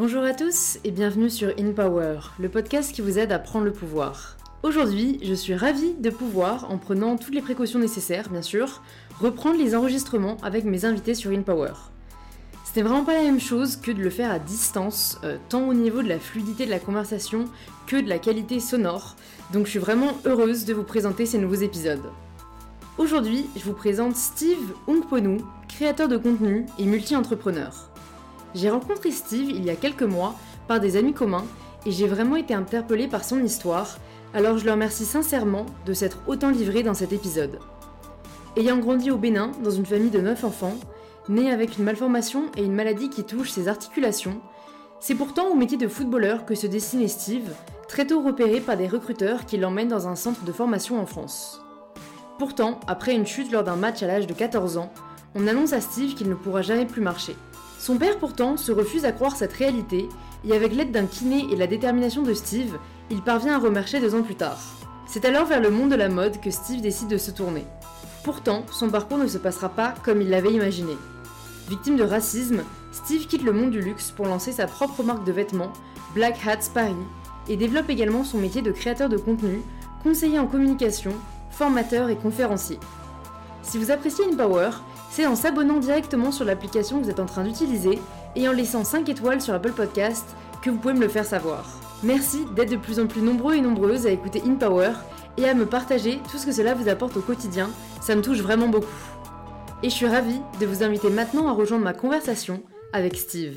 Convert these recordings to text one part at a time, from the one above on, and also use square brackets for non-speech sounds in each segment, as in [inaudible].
Bonjour à tous et bienvenue sur In Power, le podcast qui vous aide à prendre le pouvoir. Aujourd'hui, je suis ravie de pouvoir, en prenant toutes les précautions nécessaires bien sûr, reprendre les enregistrements avec mes invités sur In Power. C'était vraiment pas la même chose que de le faire à distance, euh, tant au niveau de la fluidité de la conversation que de la qualité sonore, donc je suis vraiment heureuse de vous présenter ces nouveaux épisodes. Aujourd'hui, je vous présente Steve Ungponu, créateur de contenu et multi-entrepreneur. J'ai rencontré Steve il y a quelques mois par des amis communs et j'ai vraiment été interpellée par son histoire, alors je le remercie sincèrement de s'être autant livré dans cet épisode. Ayant grandi au Bénin dans une famille de 9 enfants, né avec une malformation et une maladie qui touche ses articulations, c'est pourtant au métier de footballeur que se destinait Steve, très tôt repéré par des recruteurs qui l'emmènent dans un centre de formation en France. Pourtant, après une chute lors d'un match à l'âge de 14 ans, on annonce à Steve qu'il ne pourra jamais plus marcher. Son père pourtant se refuse à croire cette réalité, et avec l'aide d'un kiné et la détermination de Steve, il parvient à remarcher deux ans plus tard. C'est alors vers le monde de la mode que Steve décide de se tourner. Pourtant, son parcours ne se passera pas comme il l'avait imaginé. Victime de racisme, Steve quitte le monde du luxe pour lancer sa propre marque de vêtements, Black Hats Paris, et développe également son métier de créateur de contenu, conseiller en communication, formateur et conférencier. Si vous appréciez InPower, c'est en s'abonnant directement sur l'application que vous êtes en train d'utiliser et en laissant 5 étoiles sur Apple Podcast que vous pouvez me le faire savoir. Merci d'être de plus en plus nombreux et nombreuses à écouter InPower et à me partager tout ce que cela vous apporte au quotidien, ça me touche vraiment beaucoup. Et je suis ravie de vous inviter maintenant à rejoindre ma conversation avec Steve.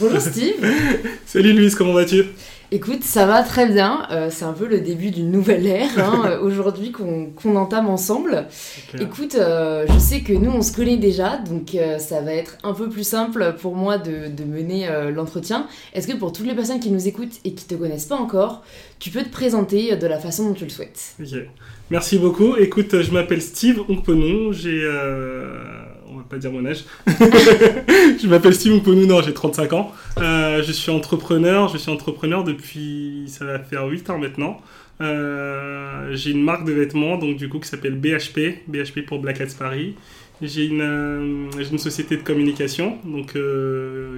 Bonjour [laughs] Steve Salut Louise, comment vas-tu? Écoute, ça va très bien. Euh, c'est un peu le début d'une nouvelle ère hein, [laughs] euh, aujourd'hui qu'on entame ensemble. Écoute, euh, je sais que nous on se connaît déjà, donc ça va être un peu plus simple pour moi de, de mener l'entretien. Est-ce que pour toutes les personnes qui nous écoutent et qui te connaissent pas encore, tu peux te présenter de la façon dont tu le souhaites? Ok. Merci beaucoup. Écoute, je m'appelle Steve Onkponou. J'ai on va pas dire mon âge. [laughs] je m'appelle Steve Onkponou, non, j'ai 35 ans. Euh, je suis entrepreneur, je suis entrepreneur depuis, ça va faire 8 ans maintenant. Euh, j'ai une marque de vêtements, donc du coup, qui s'appelle BHP, BHP pour Black Hats Paris. J'ai une, euh, une, société de communication donc,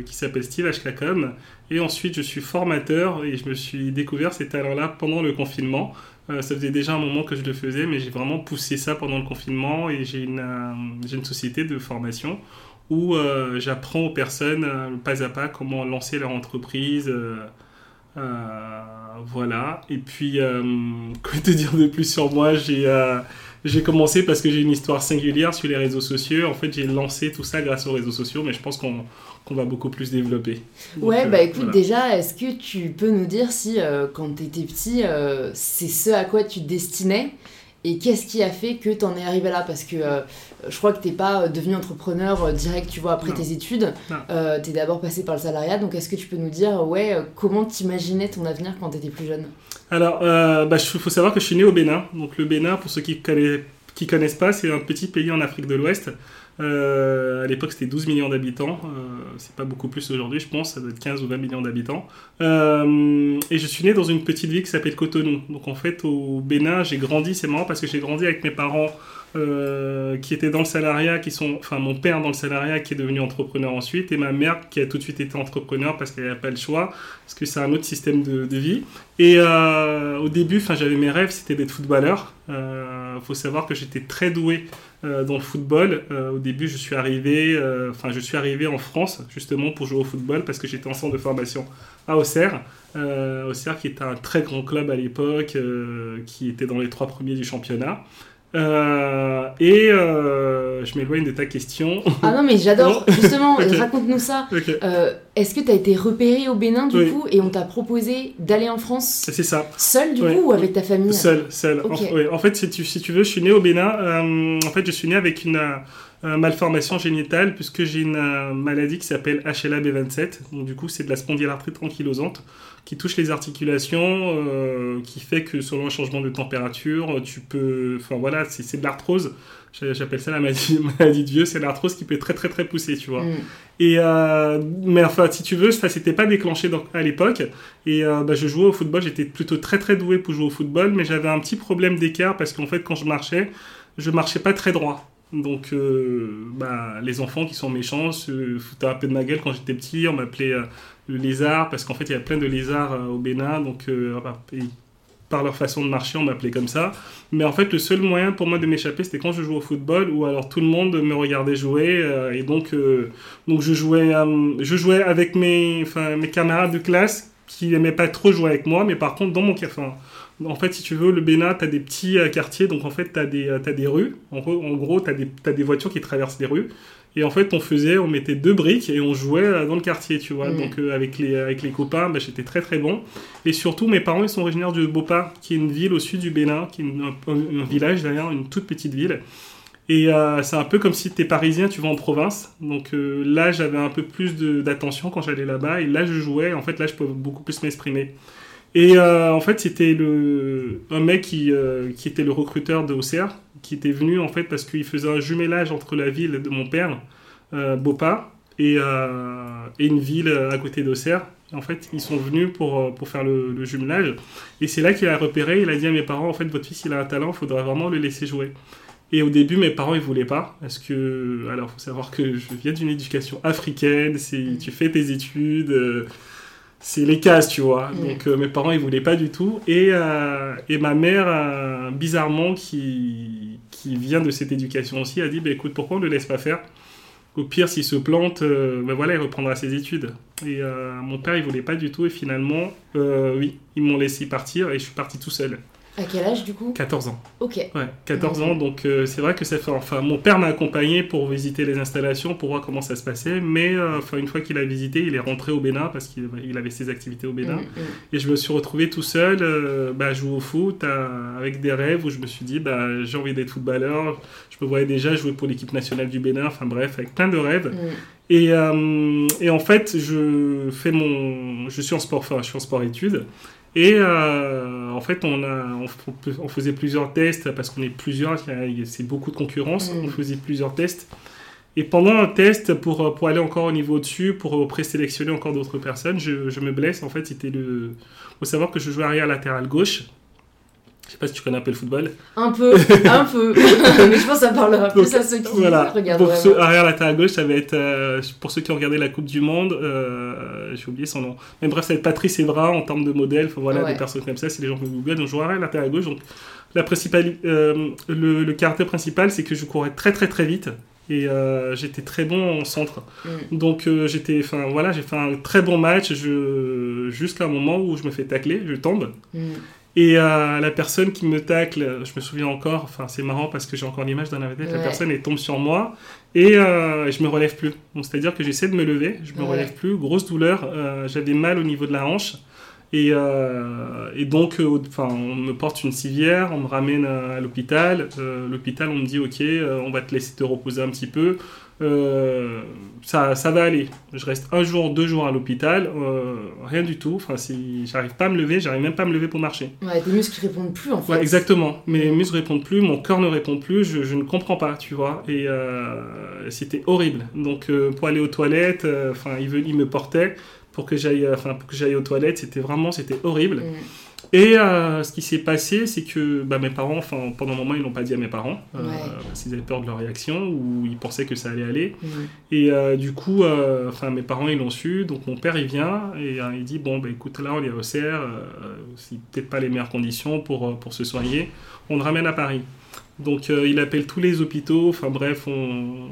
qui s'appelle Steve HKCom. Et ensuite, je suis formateur et je me suis découvert ces talents-là pendant le confinement. Ça faisait déjà un moment que je le faisais, mais j'ai vraiment poussé ça pendant le confinement et j'ai une, une société de formation où euh, j'apprends aux personnes euh, pas à pas comment lancer leur entreprise. Euh, voilà. Et puis, [laughs] quoi te dire de plus sur moi? J'ai commencé parce que j'ai une histoire singulière sur les réseaux sociaux. En fait, j'ai lancé tout ça grâce aux réseaux sociaux, mais je pense qu'on va beaucoup plus développer. ouais, bah écoute, déjà, est-ce que tu peux nous dire si, quand tu étais petit, c'est ce à quoi tu te destinais et qu'est-ce qui a fait que tu en es arrivé là? Parce que euh, je crois que t'es pas euh, devenu entrepreneur euh, direct, tu vois, après tes études. tu es d'abord passé par le salariat. Donc, est-ce que tu peux nous dire, ouais, comment t'imaginais ton avenir quand tu étais plus jeune? Alors, il bah, faut savoir que je suis né au Bénin. Donc, le Bénin, pour ceux qui connaissent, qui connaissent pas, c'est un petit pays en Afrique de l'Ouest. Euh, à l'époque, c'était 12 millions d'habitants. Euh, c'est pas beaucoup plus aujourd'hui, je pense. Ça doit être 15 ou 20 millions d'habitants. Euh, et je suis né dans une petite ville qui s'appelle Cotonou. Donc en fait, au Bénin, j'ai grandi. C'est marrant parce que j'ai grandi avec mes parents euh, qui étaient dans le salariat, qui sont, enfin mon père dans le salariat qui est devenu entrepreneur ensuite, et ma mère qui a tout de suite été entrepreneur parce qu'elle n'avait pas le choix, parce que c'est un autre système de, vie. Et euh, au début, enfin j'avais mes rêves, c'était d'être footballeur. Il euh, faut savoir que j'étais très doué dans le football. au début, je suis arrivé, enfin je suis arrivé en France justement pour jouer au football parce que j'étais en centre de formation à Auxerre. Auxerre qui était un très grand club à l'époque, qui était dans les trois premiers du championnat. Euh, et euh, je m'éloigne de ta question. Ah non, mais j'adore. [laughs] Justement, raconte-nous ça. Euh, est-ce que tu as été repéré au Bénin du coup et on t'a proposé d'aller en France C'est ça. Seul du coup ou avec ta famille? Seul, seul. En, fait, si tu, si tu, veux, je suis né au Bénin. en fait, je suis né avec une malformation génitale puisque j'ai une maladie qui s'appelle HLA-B27. Donc du coup, c'est de la spondylarthrite ankylosante qui touche les articulations, euh, qui fait que selon un changement de température, tu peux... Enfin voilà, c'est de l'arthrose. J'appelle ça la maladie, [laughs] maladie de vieux, c'est l'arthrose qui peut être très très très poussée, tu vois. Mm. Et euh, mais enfin, si tu veux, ça s'était pas déclenché à l'époque. Et euh, bah, je jouais au football, j'étais plutôt très très doué pour jouer au football, mais j'avais un petit problème d'écart parce qu'en fait, quand je marchais, je marchais pas très droit. Donc, bah, les enfants qui sont méchants se foutaient un peu de ma gueule quand j'étais petit. On m'appelait le lézard parce qu'en fait, il y a plein de lézards au Bénin. Donc, par leur façon de marcher, on m'appelait comme ça. Mais en fait, le seul moyen pour moi de m'échapper, c'était quand je jouais au football, ou alors tout le monde me regardait jouer, euh, et donc, euh, donc je, jouais, euh, je jouais avec mes, mes camarades de classe qui n'aimaient pas trop jouer avec moi, mais par contre, dans mon enfin, en fait, si tu veux, le Bénin, tu as des petits quartiers, donc en fait, tu as, as, des rues. En, en gros, tu as, as, des voitures qui traversent les rues. Et en fait, on faisait, on mettait deux briques et on jouait euh, dans le quartier, tu vois. Mm. Donc euh, avec, les, avec les copains, bah, j'étais très très bon. Et surtout, mes parents, ils sont originaires de Bopa, qui est une ville au sud du Bénin, qui est un, village d'ailleurs, une toute petite ville. Et euh, c'est un peu comme si tu es parisien, tu vas en province. Donc là, j'avais un peu plus d'attention quand j'allais là-bas. Et là, je jouais. En fait, là, je pouvais beaucoup plus m'exprimer. Et en fait, c'était le un mec qui, qui était le recruteur de OCR, qui était venu en fait parce qu'il faisait un jumelage entre la ville de mon père, euh, Bopa, et, euh, et, une ville à côté d'Auxerre. En fait, ils sont venus pour, euh, pour faire le, jumelage. Et c'est là qu'il a repéré, il a dit à mes parents, en fait, votre fils, il a un talent, il faudra vraiment le laisser jouer. Et au début, mes parents, ils voulaient pas. Parce que, alors, faut savoir que je viens d'une éducation africaine, tu fais tes études, c'est les cases, tu vois. Mm. Donc euh, mes parents, ils voulaient pas du tout. Et, euh, et ma mère, euh, bizarrement, qui, qui vient de cette éducation aussi, a dit, bah, écoute, pourquoi on ne le laisse pas faire? Au pire, s'il se plante, ben voilà, il reprendra ses études. Et mon père, il voulait pas du tout. Et finalement, oui, ils m'ont laissé partir et je suis parti tout seul. À quel âge du coup? 14 ans. Ok. Ouais, 14 ans, donc euh, c'est vrai que ça fait. Enfin, mon père m'a accompagné pour visiter les installations, pour voir comment ça se passait, mais euh, enfin, une fois qu'il a visité, il est rentré au Bénin parce qu'il avait ses activités au Bénin. Mm, mm. Et je me suis retrouvé tout seul, euh, bah, jouer au foot avec des rêves où je me suis dit, bah, j'ai envie d'être footballeur. Je me voyais déjà jouer pour l'équipe nationale du Bénin, enfin bref, avec plein de rêves. Mm. Et, et, en fait, je fais mon, je suis en sport, enfin, je suis en sport études. Et euh, en fait, on, a, on, faisait plusieurs tests parce qu'on est plusieurs, c'est beaucoup de concurrence. Mm. On faisait plusieurs tests. Et pendant un test, pour, pour aller encore au niveau au-dessus, pour présélectionner encore d'autres personnes, je, je, me blesse. En fait, c'était le. Il faut savoir que je jouais arrière latéral gauche. Je sais pas si tu connais un peu le football. Un peu, un peu. [laughs] Mais je pense que ça parlera plus à ceux qui voilà. regardent. Pour ceux, arrière latéral gauche, ça va être euh, pour ceux qui ont regardé la Coupe du Monde. Euh, J'ai oublié son nom. Mais bref, ça va être Patrice Evra en termes de modèle. voilà, des personnes comme ça, c'est les gens qui Google. Donc je joue arrière latéral gauche. Donc la principale, euh, le, le, caractère principal, c'est que je courais très très très vite et euh, j'étais très bon en centre. Mm. Donc euh, j'étais, enfin voilà, j'ai fait un très bon match jusqu'à un moment où je me fais tacler, je tombe. Mm. Et euh, la personne qui me tacle, je me souviens encore, enfin c'est marrant parce que j'ai encore l'image dans la tête, la personne elle tombe sur moi et euh, je me relève plus. Donc c'est-à-dire que j'essaie de me lever, je me relève plus, grosse douleur, euh, j'avais mal au niveau de la hanche. Et, euh, et donc, enfin, on me porte une civière, on me ramène à l'hôpital. L'hôpital, on me dit, ok, on va te laisser te reposer un petit peu. Euh, ça, ça va aller. Je reste un jour, deux jours à l'hôpital, euh, rien du tout. Enfin, si j'arrive pas à me lever, j'arrive même pas à me lever pour marcher. Ouais, tes muscles répondent plus en fait. Ouais, exactement. Mes muscles répondent plus, mon corps ne répond plus, je, je ne comprends pas, tu vois. Et euh, c'était horrible. Donc, pour aller aux toilettes, enfin, il, il, me portait pour que j'aille, enfin, pour que j'aille aux toilettes. C'était vraiment, c'était horrible. Mm. Et euh, ce qui s'est passé, c'est que bah, mes parents, pendant un moment, ils n'ont pas dit à mes parents, euh, parce qu'ils avaient peur de leur réaction, ou ils pensaient que ça allait aller. Et euh, du coup, enfin, mes parents, ils l'ont su, donc mon père, il vient, et il dit, bon, bah, écoute, là, on est au CER, c'est peut-être pas les meilleures conditions pour, pour se soigner, on le ramène à Paris. Donc il appelle tous les hôpitaux, enfin bref, on,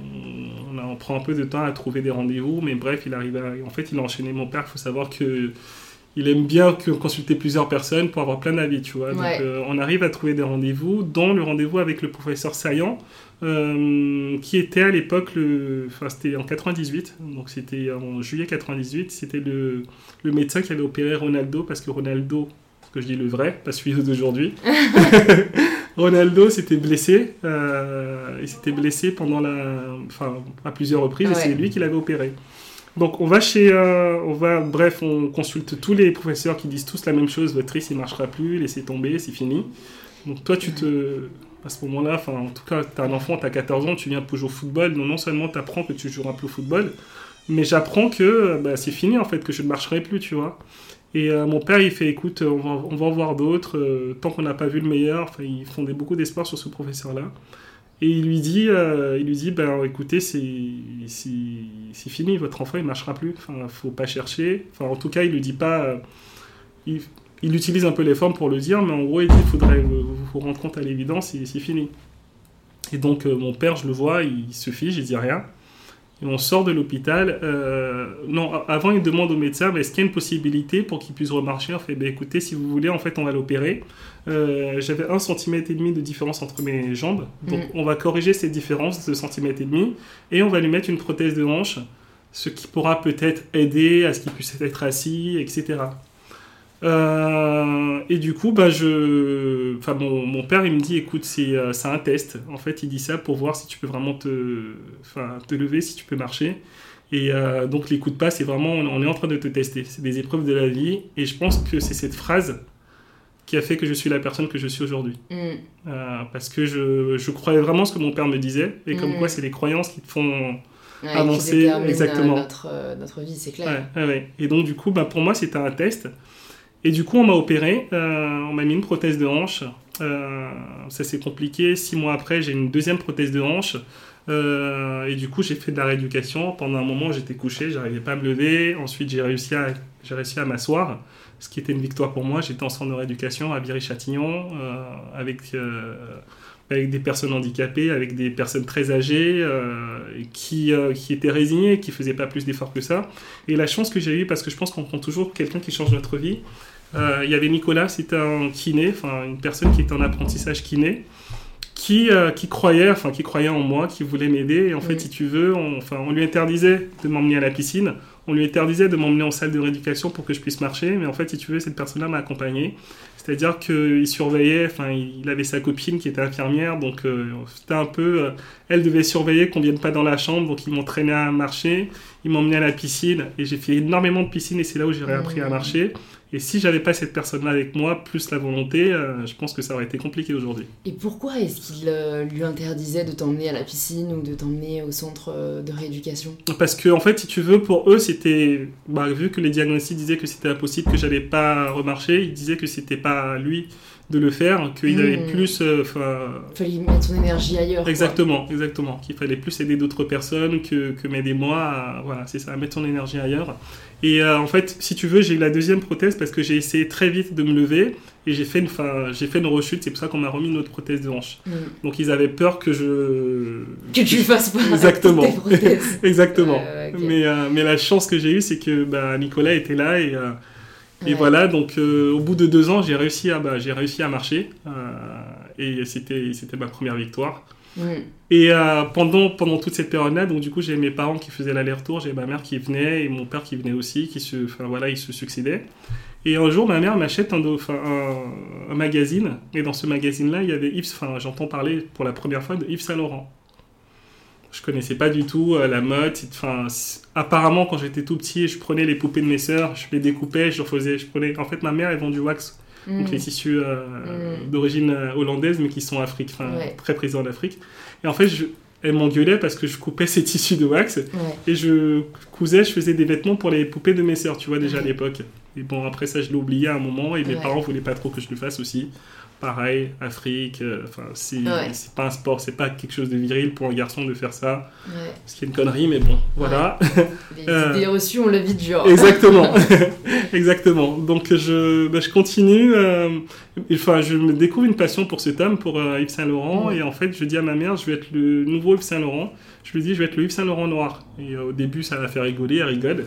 on, prend un peu de temps à trouver des rendez-vous, mais bref, il arrive à, en fait, il a enchaîné. Mon père, il faut savoir que il aime bien que consulter plusieurs personnes pour avoir plein d'avis, tu vois. Donc, euh, on arrive à trouver des rendez-vous, dont le rendez-vous avec le professeur Saillant, euh, qui était à l'époque, enfin, c'était en 98, donc c'était en juillet 98, c'était le, le, médecin qui avait opéré Ronaldo, parce que Ronaldo, ce que je dis le vrai, pas celui d'aujourd'hui, [laughs] [laughs] Ronaldo s'était blessé, euh, il s'était blessé pendant la, enfin, à plusieurs reprises, et c'est lui qui l'avait opéré. Donc on va chez, euh, on va, bref, on consulte tous les professeurs qui disent tous la même chose. Votre tris il marchera plus, laissez tomber, c'est fini. Donc toi tu te, à ce moment-là, enfin en tout cas, tu as un enfant, tu as 14 ans, tu viens pour jouer au football. Non, non seulement tu apprends que tu joueras plus au football, mais j'apprends que bah, c'est fini en fait, que je ne marcherai plus, tu vois. Et euh, mon père, il fait, écoute, on va, on va en voir d'autres, euh, tant qu'on n'a pas vu le meilleur. Enfin, ils font beaucoup d'espoir sur ce professeur-là. Et il lui dit, euh, il lui dit ben, écoutez, c'est fini, votre enfant, il marchera plus. Enfin, faut pas chercher. Enfin, en tout cas, il lui dit pas. euh, il, il utilise un peu les formes pour le dire, mais en gros, il dit faudrait vous, rendre compte à l'évidence, c'est fini. Et donc, euh, mon père, je le vois, il se fige, il dit rien. Et on sort de l'hôpital. euh, non, avant, il demande au médecin mais est-ce qu'il y a une possibilité pour qu'il puisse remarcher On fait ben, écoutez, si vous voulez, en fait, on va l'opérer. Euh, J'avais un centimètre et demi de différence entre mes jambes. Donc, Mm. on va corriger cette différence de centimètre et demi et on va lui mettre une prothèse de hanche, ce qui pourra peut-être aider à ce qu'il puisse être assis, etc. Euh, et du coup, bah, je... enfin, mon, mon père, il me dit, écoute, c'est euh, c'est un test. En fait, il dit ça pour voir si tu peux vraiment te, enfin, te lever, si tu peux marcher. Et euh, donc, les coups de pas, c'est vraiment, on est en train de te tester. C'est des épreuves de la vie. Et je pense que c'est cette phrase qui a fait que je suis la personne que je suis aujourd'hui. Mm. Euh, parce que je, je croyais vraiment ce que mon père me disait. Et comme Mm. quoi, c'est les croyances qui te font Ouais, Avancer, exactement. Notre, notre vie, c'est clair. Ouais, ouais, ouais. Et donc, du coup, bah, pour moi, c'était un test. Et du coup, on m'a opéré. euh, on m'a mis une prothèse de hanche. Euh, ça s'est compliqué. Six mois après, j'ai une deuxième prothèse de hanche. Euh, et du coup, j'ai fait de la rééducation. Pendant un moment, j'étais couché, j'arrivais pas à me lever. Ensuite, j'ai réussi à, j'ai réussi à m'asseoir, ce qui était une victoire pour moi. J'étais en centre de rééducation à Viry-Châtillon euh, avec, euh, avec des personnes handicapées, avec des personnes très âgées euh, qui, euh, qui étaient résignées, qui faisaient pas plus d'efforts que ça. Et la chance que j'ai eue, parce que je pense qu'on prend toujours quelqu'un qui change notre vie. euh, Il y avait Nicolas, c'était un kiné, enfin une personne qui était en apprentissage kiné, qui, qui croyait, enfin qui croyait en moi, qui voulait m'aider. Et en fait, si tu veux, on, enfin, on lui interdisait de m'emmener à la piscine, on lui interdisait de m'emmener en salle de rééducation pour que je puisse marcher. Mais en fait, si tu veux, cette personne-là m'a accompagné. C'est-à-dire qu'il surveillait, enfin, il avait sa copine qui était infirmière, donc euh, c'était un peu. euh, elle devait surveiller qu'on vienne pas dans la chambre, donc ils m'entraînaient à marcher, ils m'emmenaient à la piscine, et j'ai fait énormément de piscine, et c'est là où j'ai réappris à marcher. Et si j'avais pas cette personne-là avec moi, plus la volonté, euh, je pense que ça aurait été compliqué aujourd'hui. Et pourquoi est-ce qu'il euh, lui interdisait de t'emmener à la piscine ou de t'emmener au centre euh, de rééducation? Parce que, en fait, si tu veux, pour eux, c'était. Bah, vu que les diagnostics disaient que c'était impossible, que j'allais pas remarcher, ils disaient que c'était pas à lui de le faire, qu'il Mm. avait plus. Il fallait mettre son énergie ailleurs. quoi. Exactement, exactement. Qu'il fallait plus aider d'autres personnes que, que m'aider moi. à- voilà, c'est ça, à mettre son énergie ailleurs. Et euh, en fait, si tu veux, j'ai eu la deuxième prothèse parce que j'ai essayé très vite de me lever et j'ai fait une, fin, j'ai fait une rechute. C'est pour ça qu'on m'a remis une autre prothèse de hanche. Mm. Donc ils avaient peur que je. Que tu fasses pas [laughs] Exactement. [laughs] Exactement. Mais, euh, mais la chance que j'ai eue, c'est que bah, Nicolas était là et. euh, et Ouais. voilà, donc euh, au bout de deux ans, j'ai réussi à, bah, j'ai réussi à marcher. euh, et c'était, c'était ma première victoire. Mm. Et euh, pendant, pendant toute cette période-là, donc du coup, j'ai mes parents qui faisaient l'aller-retour, j'ai ma mère qui venait et mon père qui venait aussi, qui se, enfin voilà, ils se succédaient. Et un jour, ma mère m'achète un, un, un magazine, et dans ce magazine-là, il y avait Yves, enfin, j'entends parler pour la première fois de Yves Saint Laurent. Je connaissais pas du tout euh, la mode. Enfin, apparemment, quand j'étais tout petit, je prenais les poupées de mes sœurs, je les découpais, je faisais, je prenais. En fait, ma mère, elle vend du wax donc Mm. les tissus euh, Mm. d'origine euh, hollandaise, mais qui sont Afrique, Ouais. très présents en Afrique. Et en fait, je, elle m'engueulait parce que je coupais [laughs] ces tissus de wax Ouais. et je cousais, je faisais des vêtements pour les poupées de mes sœurs, tu vois, déjà à l'époque. Et bon, après ça, je l'ai oublié à un moment et mes parents voulaient pas trop que je le fasse aussi. Pareil, Afrique, euh, enfin, c'est Ouais. c'est pas un sport, c'est pas quelque chose de viril pour un garçon de faire ça. Ouais. Ce qui est une connerie, mais bon, voilà. Les [laughs] Euh. idées reçues, on le vit genre. Exactement, [laughs] [laughs] exactement. Donc je, bah, je continue. euh, enfin, je me découvre une passion pour cet homme, pour Yves Saint Laurent, et en fait, je dis à ma mère, je vais être le nouveau Yves Saint Laurent. Je lui dis, je vais être le Yves Saint Laurent noir. Et au début, ça l'a fait rigoler, elle rigole.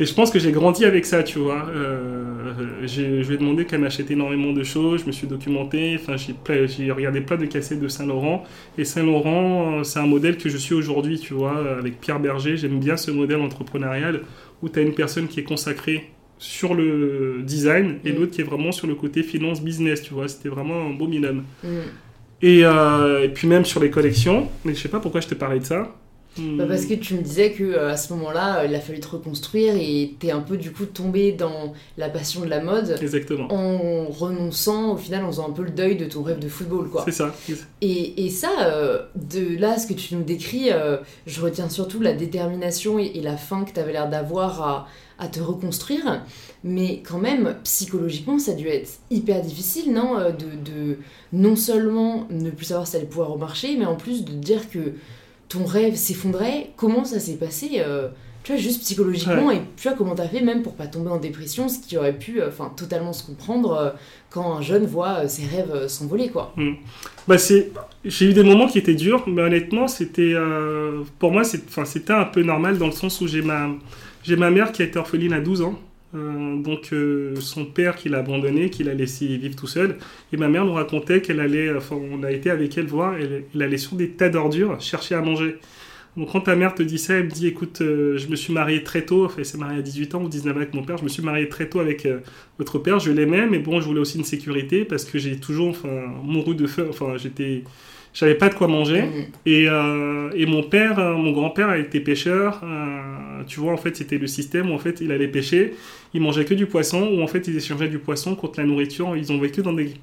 Et je pense que j'ai grandi avec ça, tu vois. Euh, je lui ai demandé qu'elle m'achète énormément de choses, je me suis documenté, enfin, j'ai regardé plein de cassettes de Saint-Laurent. Et Saint-Laurent, euh, c'est un modèle que je suis aujourd'hui, tu vois, avec Pierre Berger. J'aime bien ce modèle entrepreneurial où tu as une personne qui est consacrée sur le design et Mm. l'autre qui est vraiment sur le côté finance business, tu vois. C'était vraiment un beau binôme. Mm. Et, euh, et puis même sur les collections, mais je sais pas pourquoi je te parlais de ça. Bah, parce que tu me disais que euh, à ce moment-là, il a fallu te reconstruire et t'es un peu du coup tombé dans la passion de la mode. Exactement. En renonçant, au final, en faisant un peu le deuil de ton rêve de football, quoi. C'est ça. Et, et ça, de là, ce que tu nous décris, je retiens surtout la détermination et, et la fin que tu avais l'air d'avoir à, à te reconstruire. Mais quand même, psychologiquement, ça a dû être hyper difficile, non euh, de, de, non seulement ne plus savoir si ça allait pouvoir remarcher, mais en plus de dire que ton rêve s'effondrait. Comment ça s'est passé euh, tu vois, juste psychologiquement, et tu vois comment t'as fait même pour pas tomber en dépression, ce qui aurait pu, euh, enfin, totalement se comprendre quand un jeune voit ses rêves s'envoler, quoi. Hmm. Bah c'est, j'ai eu des moments qui étaient durs, mais honnêtement, c'était, pour moi, c'était un peu normal dans le sens où j'ai ma, j'ai ma mère qui a été orpheline à 12 ans. Euh, donc euh, son père qui l'a abandonné, qui l'a laissé vivre tout seul. Et ma mère nous racontait qu'elle allait, enfin on a été avec elle voir, elle, allait sur des tas d'ordures chercher à manger. Donc quand ta mère te dit ça, elle me dit écoute, euh, je me suis mariée très tôt, enfin elle s'est mariée à 18 ans ou 19 ans avec mon père, je me suis mariée très tôt avec votre père, je l'aimais, mais bon je voulais aussi une sécurité parce que j'ai toujours enfin, mouru de faim, enfin j'étais j'avais pas de quoi manger. Mm. Et, euh, et, mon père, euh, mon grand-père a été pêcheur. Euh, tu vois, en fait, c'était le système où en fait, il allait pêcher. Il mangeait que du poisson, ou en fait, ils échangeaient du poisson contre la nourriture. Ils ont vécu dans des.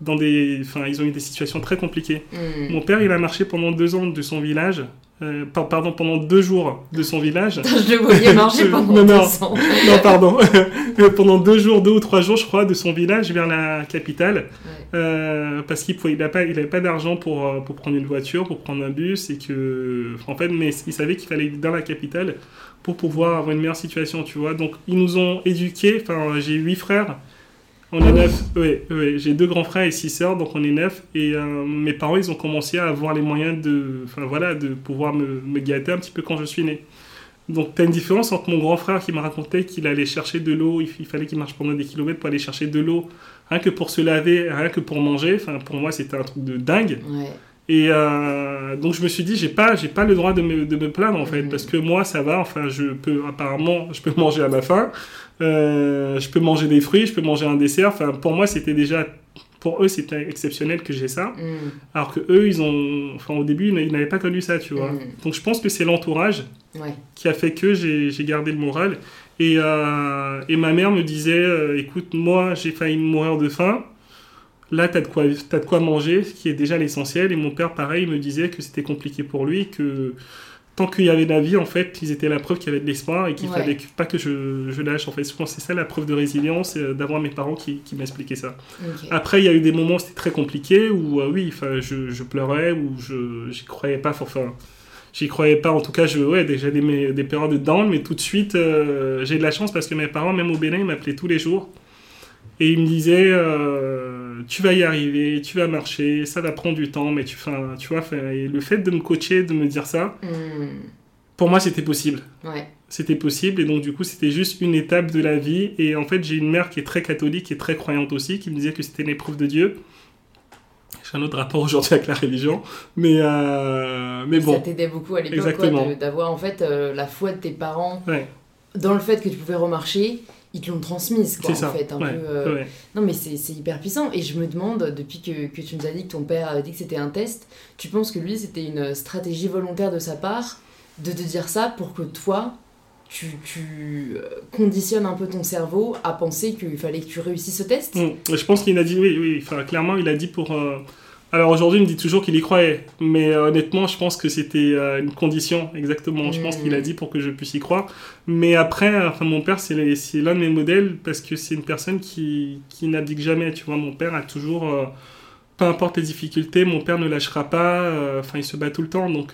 Dans des enfin, ils ont eu des situations très compliquées. Mm. Mon père, il a marché pendant deux ans de son village euh, pardon, pendant deux jours de son village. [laughs] je le voyais marcher [laughs] pendant non, non, [laughs] non, pardon. pendant deux jours, deux ou trois jours, je crois, de son village vers la capitale. Euh, parce qu'il n'avait pas, il pas d'argent pour, euh, pour prendre une voiture, pour prendre un bus. Et que, en fait, mais il savait qu'il fallait dans la capitale pour pouvoir avoir une meilleure situation, tu vois. Donc, ils nous ont éduqués. Enfin, j'ai huit frères. On est neuf. Oui, j'ai deux grands frères et six sœurs, donc on est neuf. Et euh, mes parents, ils ont commencé à avoir les moyens de, enfin voilà, de pouvoir me, gâter un petit peu quand je suis né. Donc, tu as une différence entre mon grand frère qui m'a raconté qu'il allait chercher de l'eau, il, fallait qu'il marche pendant des kilomètres pour aller chercher de l'eau, rien que pour se laver, rien que pour manger. Enfin, pour moi, c'était un truc de dingue. Et euh, donc, je me suis dit, j'ai pas, j'ai pas le droit de me, de me plaindre en fait, mm. parce que moi, ça va. Enfin, je peux, apparemment, je peux manger à ma faim. Euh, je peux manger des fruits, je peux manger un dessert. Enfin, pour moi, c'était déjà, pour eux, c'était exceptionnel que j'ai ça. Mm. Alors que eux, ils ont, enfin, au début, ils n'avaient pas connu ça, tu vois. Mm. Donc, je pense que c'est l'entourage qui a fait que j'ai gardé le moral. Et, euh, et, ma mère me disait, euh, écoute, moi, j'ai failli mourir de faim. Là, tu as, as, de quoi manger, ce qui est déjà l'essentiel. Et mon père, pareil, me disait que c'était compliqué pour lui, que tant qu'il y avait de la vie, en fait, ils étaient la preuve qu'il y avait de l'espoir et qu'il ne fallait pas que je, je, lâche. En fait, je pense que c'est ça la preuve de résilience, euh, d'avoir mes parents qui, qui m'expliquaient ça. Après, il y a eu des moments où c'était très compliqué, où euh, oui, je, je pleurais, où je n'y croyais pas. Enfin, j'y croyais pas. En tout cas, je, ouais, déjà des, des périodes de down, mais tout de suite, euh, j'ai de la chance parce que mes parents, même au Bénin, ils m'appelaient tous les jours. Et ils me disaient, euh, tu vas y arriver, tu vas marcher, ça va prendre du temps, mais tu, tu vois, et le fait de me coacher, de me dire ça, hmm. pour moi, c'était possible. C'était possible, et donc du coup, c'était juste une étape de la vie. Et en fait, j'ai une mère qui est très catholique et très croyante aussi, qui me disait que c'était une épreuve de Dieu. J'ai un autre rapport aujourd'hui avec la religion, mais, euh, mais bon. Ça t'aidait beaucoup à l'époque d'avoir en fait euh, la foi de tes parents dans le fait que tu pouvais remarcher ils te l'ont transmise, quoi, en fait. Un peu, euh, Non, mais c'est hyper puissant. Et je me demande, depuis que, que, tu nous as dit que ton père avait dit que c'était un test, tu penses que lui, c'était une stratégie volontaire de sa part de te dire ça pour que toi, tu, tu euh, conditionnes un peu ton cerveau à penser qu'il fallait que tu réussisses ce test? Mmh. Je pense qu'il a dit, oui, oui, enfin, clairement, il a dit pour... Euh, alors aujourd'hui, il me dit toujours qu'il y croyait, mais euh, honnêtement, je pense que c'était euh, une condition, exactement. Je pense qu'il a mm. dit pour que je puisse y croire. Mais après, enfin, mon père, c'est l'un de mes modèles parce que c'est une personne qui, qui n'abdique jamais. Tu vois, mon père a toujours, euh, peu importe les difficultés, mon père ne lâchera pas. Enfin, il se bat tout le temps. Donc,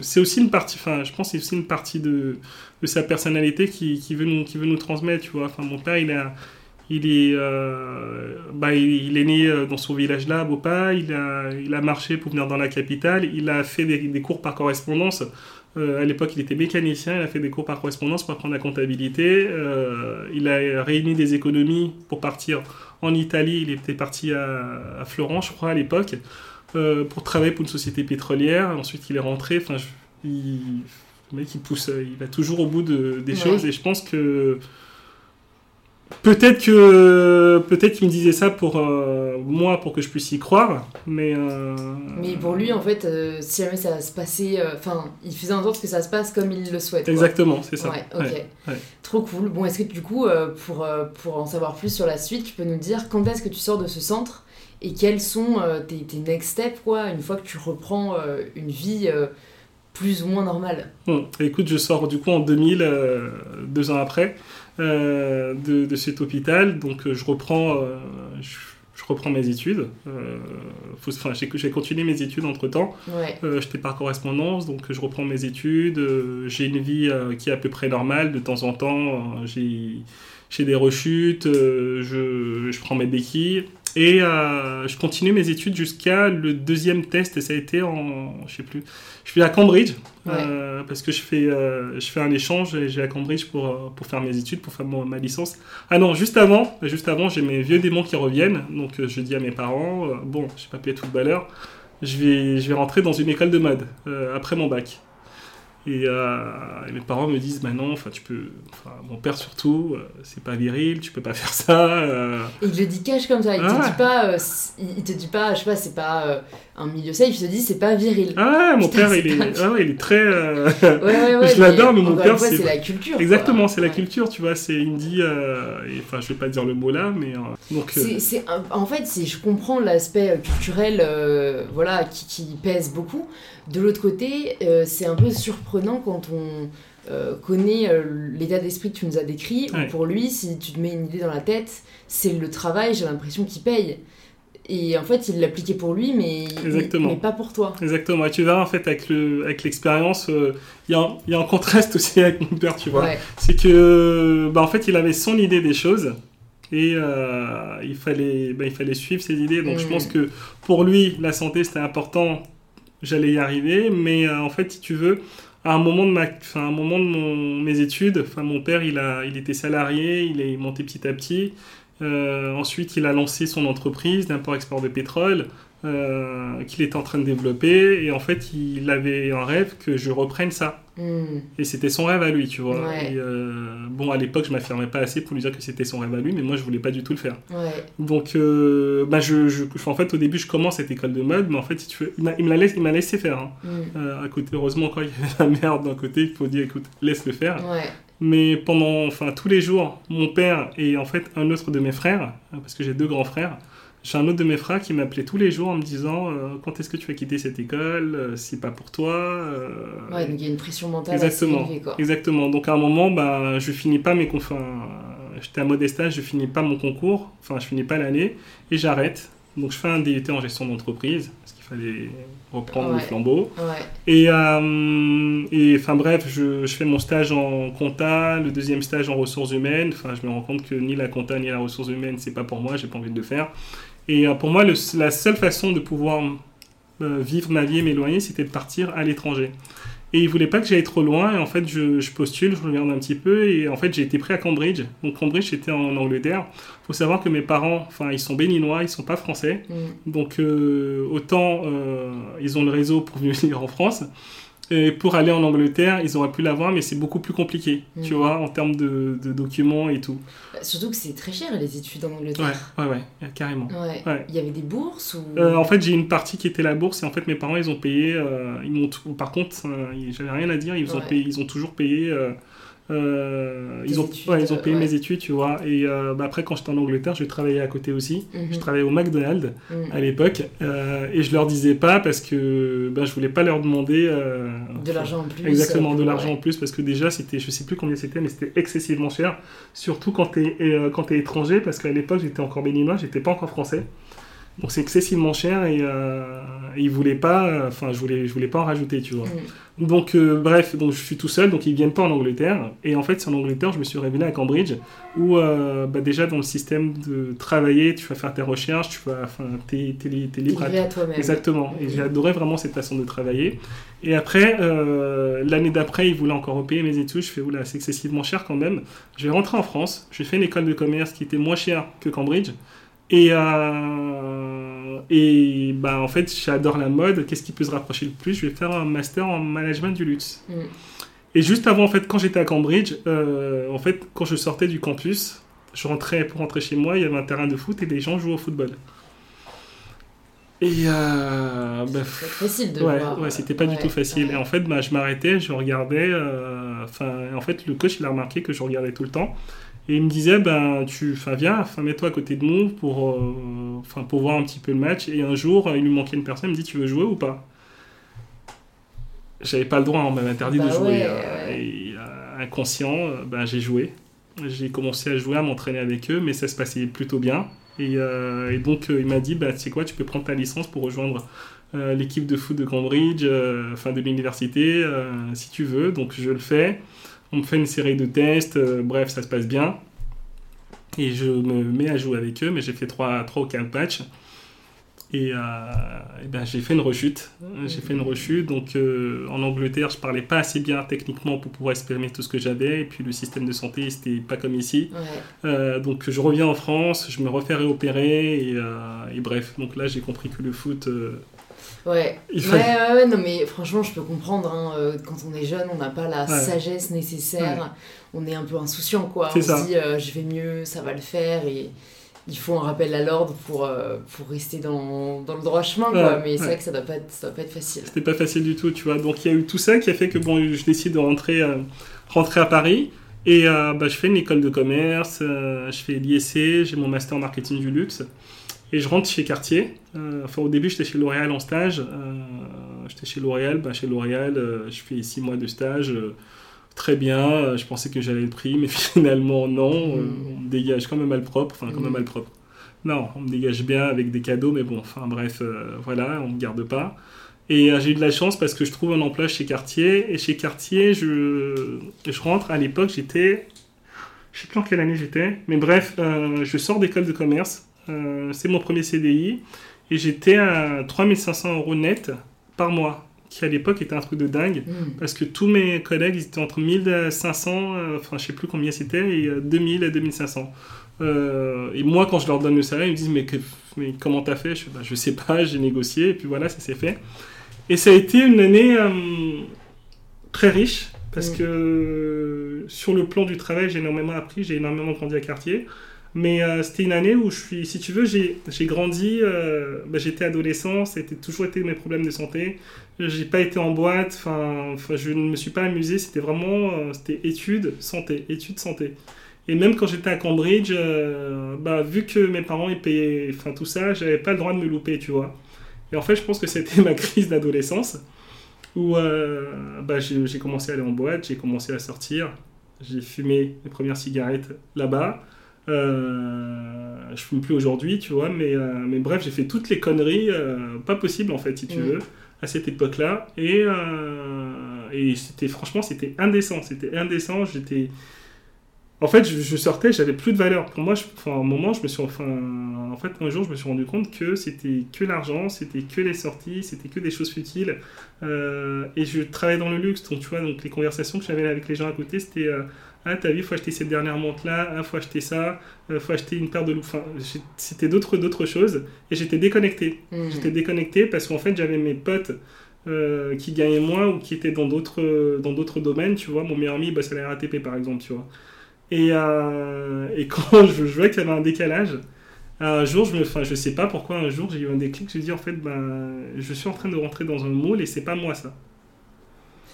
c'est aussi une partie. Enfin, je pense c'est aussi une partie de, de sa personnalité qui, qui, veut nous, qui veut nous transmettre. Tu vois, enfin, mon père, il a il est, euh, bah, il, est né euh, dans son village là, à Bopa. Il a, il a marché pour venir dans la capitale. Il a fait des, cours par correspondance. Euh, à l'époque, il était mécanicien. Il a fait des cours par correspondance pour apprendre la comptabilité. il a réuni des économies pour partir en Italie. Il était parti à, Florence, je crois, à l'époque, pour travailler pour une société pétrolière. Ensuite, il est rentré. Enfin, il, le mec, il pousse, il va toujours au bout de, des choses. Et je pense que Peut-être que peut-être qu'il me disait ça pour euh, moi pour que je puisse y croire, mais euh, Mais pour lui, en fait, euh, si jamais ça se passait. Enfin, il faisait en sorte que ça se passe comme il le souhaite. exactement, c'est ça. Ouais, ok. Ouais, ouais. Trop cool. Bon, est-ce que du coup, pour, pour en savoir plus sur la suite, tu peux nous dire quand est-ce que tu sors de ce centre et quels sont tes, tes next steps, quoi, une fois que tu reprends une vie plus ou moins normale? Bon, écoute, je sors du coup en 2000, euh, deux ans après, euh, de, de cet hôpital. Donc euh, je reprends, euh, je, je reprends mes études. Enfin, j'ai continué mes études entre temps. Ouais. J'étais par correspondance, donc je reprends mes études. j'ai une vie qui est à peu près normale. De temps en temps, j'ai j'ai des rechutes, je, je prends mes béquilles. Et euh, je continue mes études jusqu'à le deuxième test, et ça a été en. Je sais plus. Je suis à Cambridge, euh, parce que je fais, euh, je fais un échange et j'ai à Cambridge pour, pour faire mes études, pour faire mon- ma licence. Ah non, juste avant, juste avant j'ai mes vieux démons qui reviennent. Donc je dis à mes parents Bon, je suis pas payé tout footballeur je vais, je vais rentrer dans une école de mode après mon bac. Et, euh, et mes parents me disent, bah non, enfin tu peux, enfin mon père surtout, euh, c'est pas viril, tu peux pas faire ça. euh. Et il le dit cash comme ça, il Ah te dit pas, euh, c- il te dit pas, je sais pas, c'est pas un milieu safe, il te dit c'est pas viril. Ah ouais, mon Putain, père il est, ah il est très. euh, Ouais, [laughs] ouais, ouais. Je l'adore, mais mon père, c'est- la culture. Exactement, c'est la culture, tu vois. C'est il me dit, euh, enfin je vais pas dire le mot là, mais euh, donc. C'est, en fait, je comprends l'aspect culturel voilà, qui, qui pèse beaucoup. De l'autre côté, c'est un peu surprenant quand on euh, connaît euh, l'état d'esprit que tu nous as décrit. Ouais. pour lui, si tu te mets une idée dans la tête, c'est le travail, j'ai l'impression qu'il paye. Et en fait, il l'appliquait pour lui, mais, Exactement. mais pas pour toi. Exactement. Et tu verras en fait avec le, avec l'expérience, euh, il y, a un- il y a un contraste [laughs] aussi avec mon père, tu vois. Ouais. c'est que bah, en fait il avait son idée des choses et euh, il fallait bah, il fallait suivre ses idées donc je Mm. pense que pour lui la santé c'était important j'allais y arriver mais euh, en fait si tu veux à un moment de ma à un moment de mon, mes études enfin mon père il a il était salarié il est monté petit à petit Euh, ensuite il a lancé son entreprise d'import-export de pétrole euh, qu'il était en train de développer et en fait il avait un rêve que je reprenne ça Hmm. et c'était son rêve à lui, tu vois. Ouais. Et, euh, bon, à l'époque, je m'affirmais pas assez pour lui dire que c'était son rêve à lui, mais moi, je voulais pas du tout le faire. Ouais. Donc, euh, bah, je, je- en fait, au début, je commence cette école de mode, mais en fait, si tu veux, il m'a- laissé, laissé faire. hein. Hmm. Euh, à côté, heureusement, quand [laughs] il y avait la merde d'un côté, il faut dire, écoute, laisse le faire. Ouais. Mais pendant, enfin, tous les jours, mon père et en fait un autre de mes frères, parce que j'ai deux grands frères, j'ai un autre de mes frères qui m'appelait tous les jours en me disant euh, quand est-ce que tu vas quitter cette école, Euh, c'est pas pour toi. euh, Ouais, donc il y a une pression mentale Exactement. assez élevée, quoi. Exactement. Donc à un moment, bah, je finis pas mes conf- enfin, j'étais à Modestage, je finis pas mon concours, enfin je finis pas l'année et j'arrête. Donc je fais un DUT en gestion d'entreprise parce qu'il fallait reprendre le Ouais. flambeau. Ouais. Et, euh, et enfin bref, je, je fais mon stage en compta, le deuxième stage en ressources humaines. Enfin, je me rends compte que ni la compta ni la ressources humaines, c'est pas pour moi, j'ai pas envie de le faire. Et euh, pour moi, le- la seule façon de pouvoir euh, vivre ma vie et m'éloigner, c'était de partir à l'étranger. Et il voulait pas que j'aille trop loin, et en fait, je, je postule, je regarde un petit peu, et en fait, j'ai été pris à Cambridge. Donc, Cambridge, c'était en Angleterre. faut savoir que mes parents, enfin, ils sont béninois, ils sont pas français. Hmm. Donc euh, autant euh, ils ont le réseau pour [laughs] venir en France. Et pour aller en Angleterre, ils auraient pu l'avoir, mais c'est beaucoup plus compliqué, tu Mhm. vois, en termes de, de documents et tout. Bah, Surtout que c'est très cher les études en Angleterre. ouais, ouais, carrément. Ouais. Ouais. Il y avait des bourses ou? Euh, en fait, j'ai une partie qui était la bourse, et en fait, mes parents, ils ont payé. euh, ils m'ont Par contre, euh, j'avais rien à dire, ils ont, payé, ils ont toujours payé. Euh, euh, ils, ont, études, ouais, ils ont euh, payé ouais. mes études, tu vois. Et euh, bah, après, quand j'étais en Angleterre, je travaillais à côté aussi. Mhm. Je travaillais au McDonald's. Mhm. à l'époque euh, et je leur disais pas parce que ben, je voulais pas leur demander euh, De l'argent en plus. exactement euh, de l'argent en plus parce que déjà c'était je sais plus combien c'était mais c'était excessivement cher surtout quand t'es euh, quand t'es étranger parce qu'à l'époque j'étais encore béninois j'étais pas encore français donc c'est excessivement cher et, euh, ils voulaient pas euh, enfin je voulais je voulais pas en rajouter tu vois Mhm. Donc euh, bref, donc je suis tout seul, donc ils viennent pas en Angleterre. Et en fait, c'est en Angleterre, je me suis révélé à Cambridge, où euh, bah, déjà dans le système de travailler, tu vas faire tes recherches, tu vas, enfin, t'es, t'es, li- t'es T'es libre à à toi-même. Exactement. Et j'ai adoré vraiment cette façon de travailler. Et après, euh, l'année d'après, ils voulaient encore repayer mes études. Je fais, oula, c'est excessivement cher quand même. Je vais rentrer en France. J'ai fait une école de commerce qui était moins chère que Cambridge. Et, euh, et bah, en fait, j'adore la mode. Qu'est-ce qui peut se rapprocher le plus? Je vais faire un master en management du luxe. Mhm. Et juste avant, en fait, quand j'étais à Cambridge, euh, en fait, quand je sortais du campus, je rentrais pour rentrer chez moi, il y avait un terrain de foot et les gens jouaient au football. Et euh, bah, facile de ouais, voir. ouais, c'était pas du tout facile. ouais. Et en fait, bah, je m'arrêtais, je regardais. euh, en fait, le coach il a remarqué que je regardais tout le temps. Et il me disait, ben, tu, viens, mets-toi à côté de nous pour, euh, pour voir un petit peu le match. Et un jour, il lui manquait une personne, il me dit, tu veux jouer ou pas? J'avais pas le droit, on m'avait interdit Bah de jouer. ouais, euh, ouais. Et euh, inconscient, euh, ben, j'ai joué. J'ai commencé à jouer, à m'entraîner avec eux, mais ça se passait plutôt bien. Et, euh, et donc, euh, il m'a dit, bah, tu sais quoi, tu peux prendre ta licence pour rejoindre euh, l'équipe de foot de Cambridge, euh, enfin de l'université, euh, si tu veux. Donc, je le fais. On me fait une série de tests, euh, bref, ça se passe bien. Et je me mets à jouer avec eux, mais j'ai fait 3, trois ou 4 matchs. Et, euh, et ben, j'ai fait une rechute. J'ai fait une rechute. Donc, euh, en Angleterre, je parlais pas assez bien techniquement pour pouvoir exprimer tout ce que j'avais. Et puis, le système de santé, c'était pas comme ici. Ouais. Donc je reviens en France, je me refais réopérer et, et bref, donc là j'ai compris que le foot, Ouais. Il ouais, ouais, ouais, non, mais franchement, je peux comprendre. hein, euh, quand on est jeune, on n'a pas la Ouais. sagesse nécessaire. On est un peu insouciant, quoi. On ça. se dit, euh, je vais mieux, ça va le faire. Et il faut un rappel à l'ordre pour, euh, pour rester dans, dans le droit chemin, quoi. Mais c'est vrai que ça doit pas être, ça doit pas être facile. c'était pas facile du tout, tu vois. Donc il y a eu tout ça qui a fait que bon, je décide de rentrer, euh, rentrer à Paris et bah, je fais une école de commerce, je fais l'ISC, j'ai mon master en marketing du luxe et je rentre chez Cartier. Euh, enfin au début j'étais chez L'Oréal en stage, euh, j'étais chez L'Oréal, bah, chez L'Oréal euh, je fais six mois de stage. Très bien, je pensais que j'allais le prix, mais [laughs] finalement non, euh, Mm. on me dégage comme un malpropre, enfin comme un Mm. malpropre. Non, on me dégage bien avec des cadeaux, mais bon, enfin bref, euh, voilà, on me garde pas. Et euh, j'ai eu de la chance parce que je trouve un emploi chez Cartier. Et chez Cartier, je, je rentre. À l'époque, j'étais. Je sais plus en quelle année j'étais. Mais bref, euh, je sors d'école de commerce. Euh, c'est mon premier CDI. Et j'étais à 3500 euros net par mois. Qui à l'époque était un truc de dingue. Hmm. Parce que tous mes collègues, ils étaient entre 1500, euh, enfin je sais plus combien c'était, et euh, 2000 et 2500. Euh, et moi, quand je leur donne le salaire, ils me disent Mais, que- mais comment t'as fait? Je, Bah, je sais pas, j'ai négocié, et puis voilà, ça s'est fait. Et ça a été une année euh, très riche, parce Mm. que sur le plan du travail, j'ai énormément appris, j'ai énormément grandi à Cartier. Mais euh, c'était une année où je suis, si tu veux, j'ai grandi, euh, bah, j'étais adolescent, été- toujours été mes problèmes de santé. J'ai pas été en boîte, enfin, je ne me suis pas amusé, c'était vraiment, euh, c'était études, santé, études, santé. Et même quand j'étais à Cambridge, bah, vu que mes parents payaient, enfin tout ça, j'avais pas le droit de me louper, tu vois. Et en fait, je pense que c'était [laughs] ma crise d'adolescence où bah, j'ai commencé à aller en boîte, j'ai commencé à sortir, j'ai fumé mes premières cigarettes là-bas. Euh, je fume plus aujourd'hui, tu vois, mais, euh, mais bref, j'ai fait toutes les conneries euh, pas possibles en fait, si tu Mm. veux, à cette époque-là. Et, et c'était franchement, c'était indécent, c'était indécent. J'étais, en fait, je, je sortais, j'avais plus de valeur. Pour moi, je, enfin, à un moment, je me suis, enfin, en fait, un jour, je me suis rendu compte que c'était que l'argent, c'était que les sorties, c'était que des choses futiles. Euh, et je travaillais dans le luxe, donc tu vois, donc les conversations que j'avais avec les gens à côté, c'était euh, ah t'as vu, faut acheter cette dernière montre là, ah faut acheter ça, euh, faut acheter une paire de loups. Enfin, c'était d'autres d'autres choses et j'étais déconnecté. Hmm. J'étais déconnecté parce qu'en fait j'avais mes potes euh, qui gagnaient moins ou qui étaient dans d'autres dans d'autres domaines, tu vois. Mon meilleur ami bosse à la RATP par exemple, tu vois. Et, euh, et [laughs] quand je, je vois qu'il y avait un décalage, un jour, je me, enfin, je sais pas pourquoi, un jour, j'ai eu un déclic, je me dis en fait, ben, je suis en train de rentrer dans un moule et c'est pas moi ça.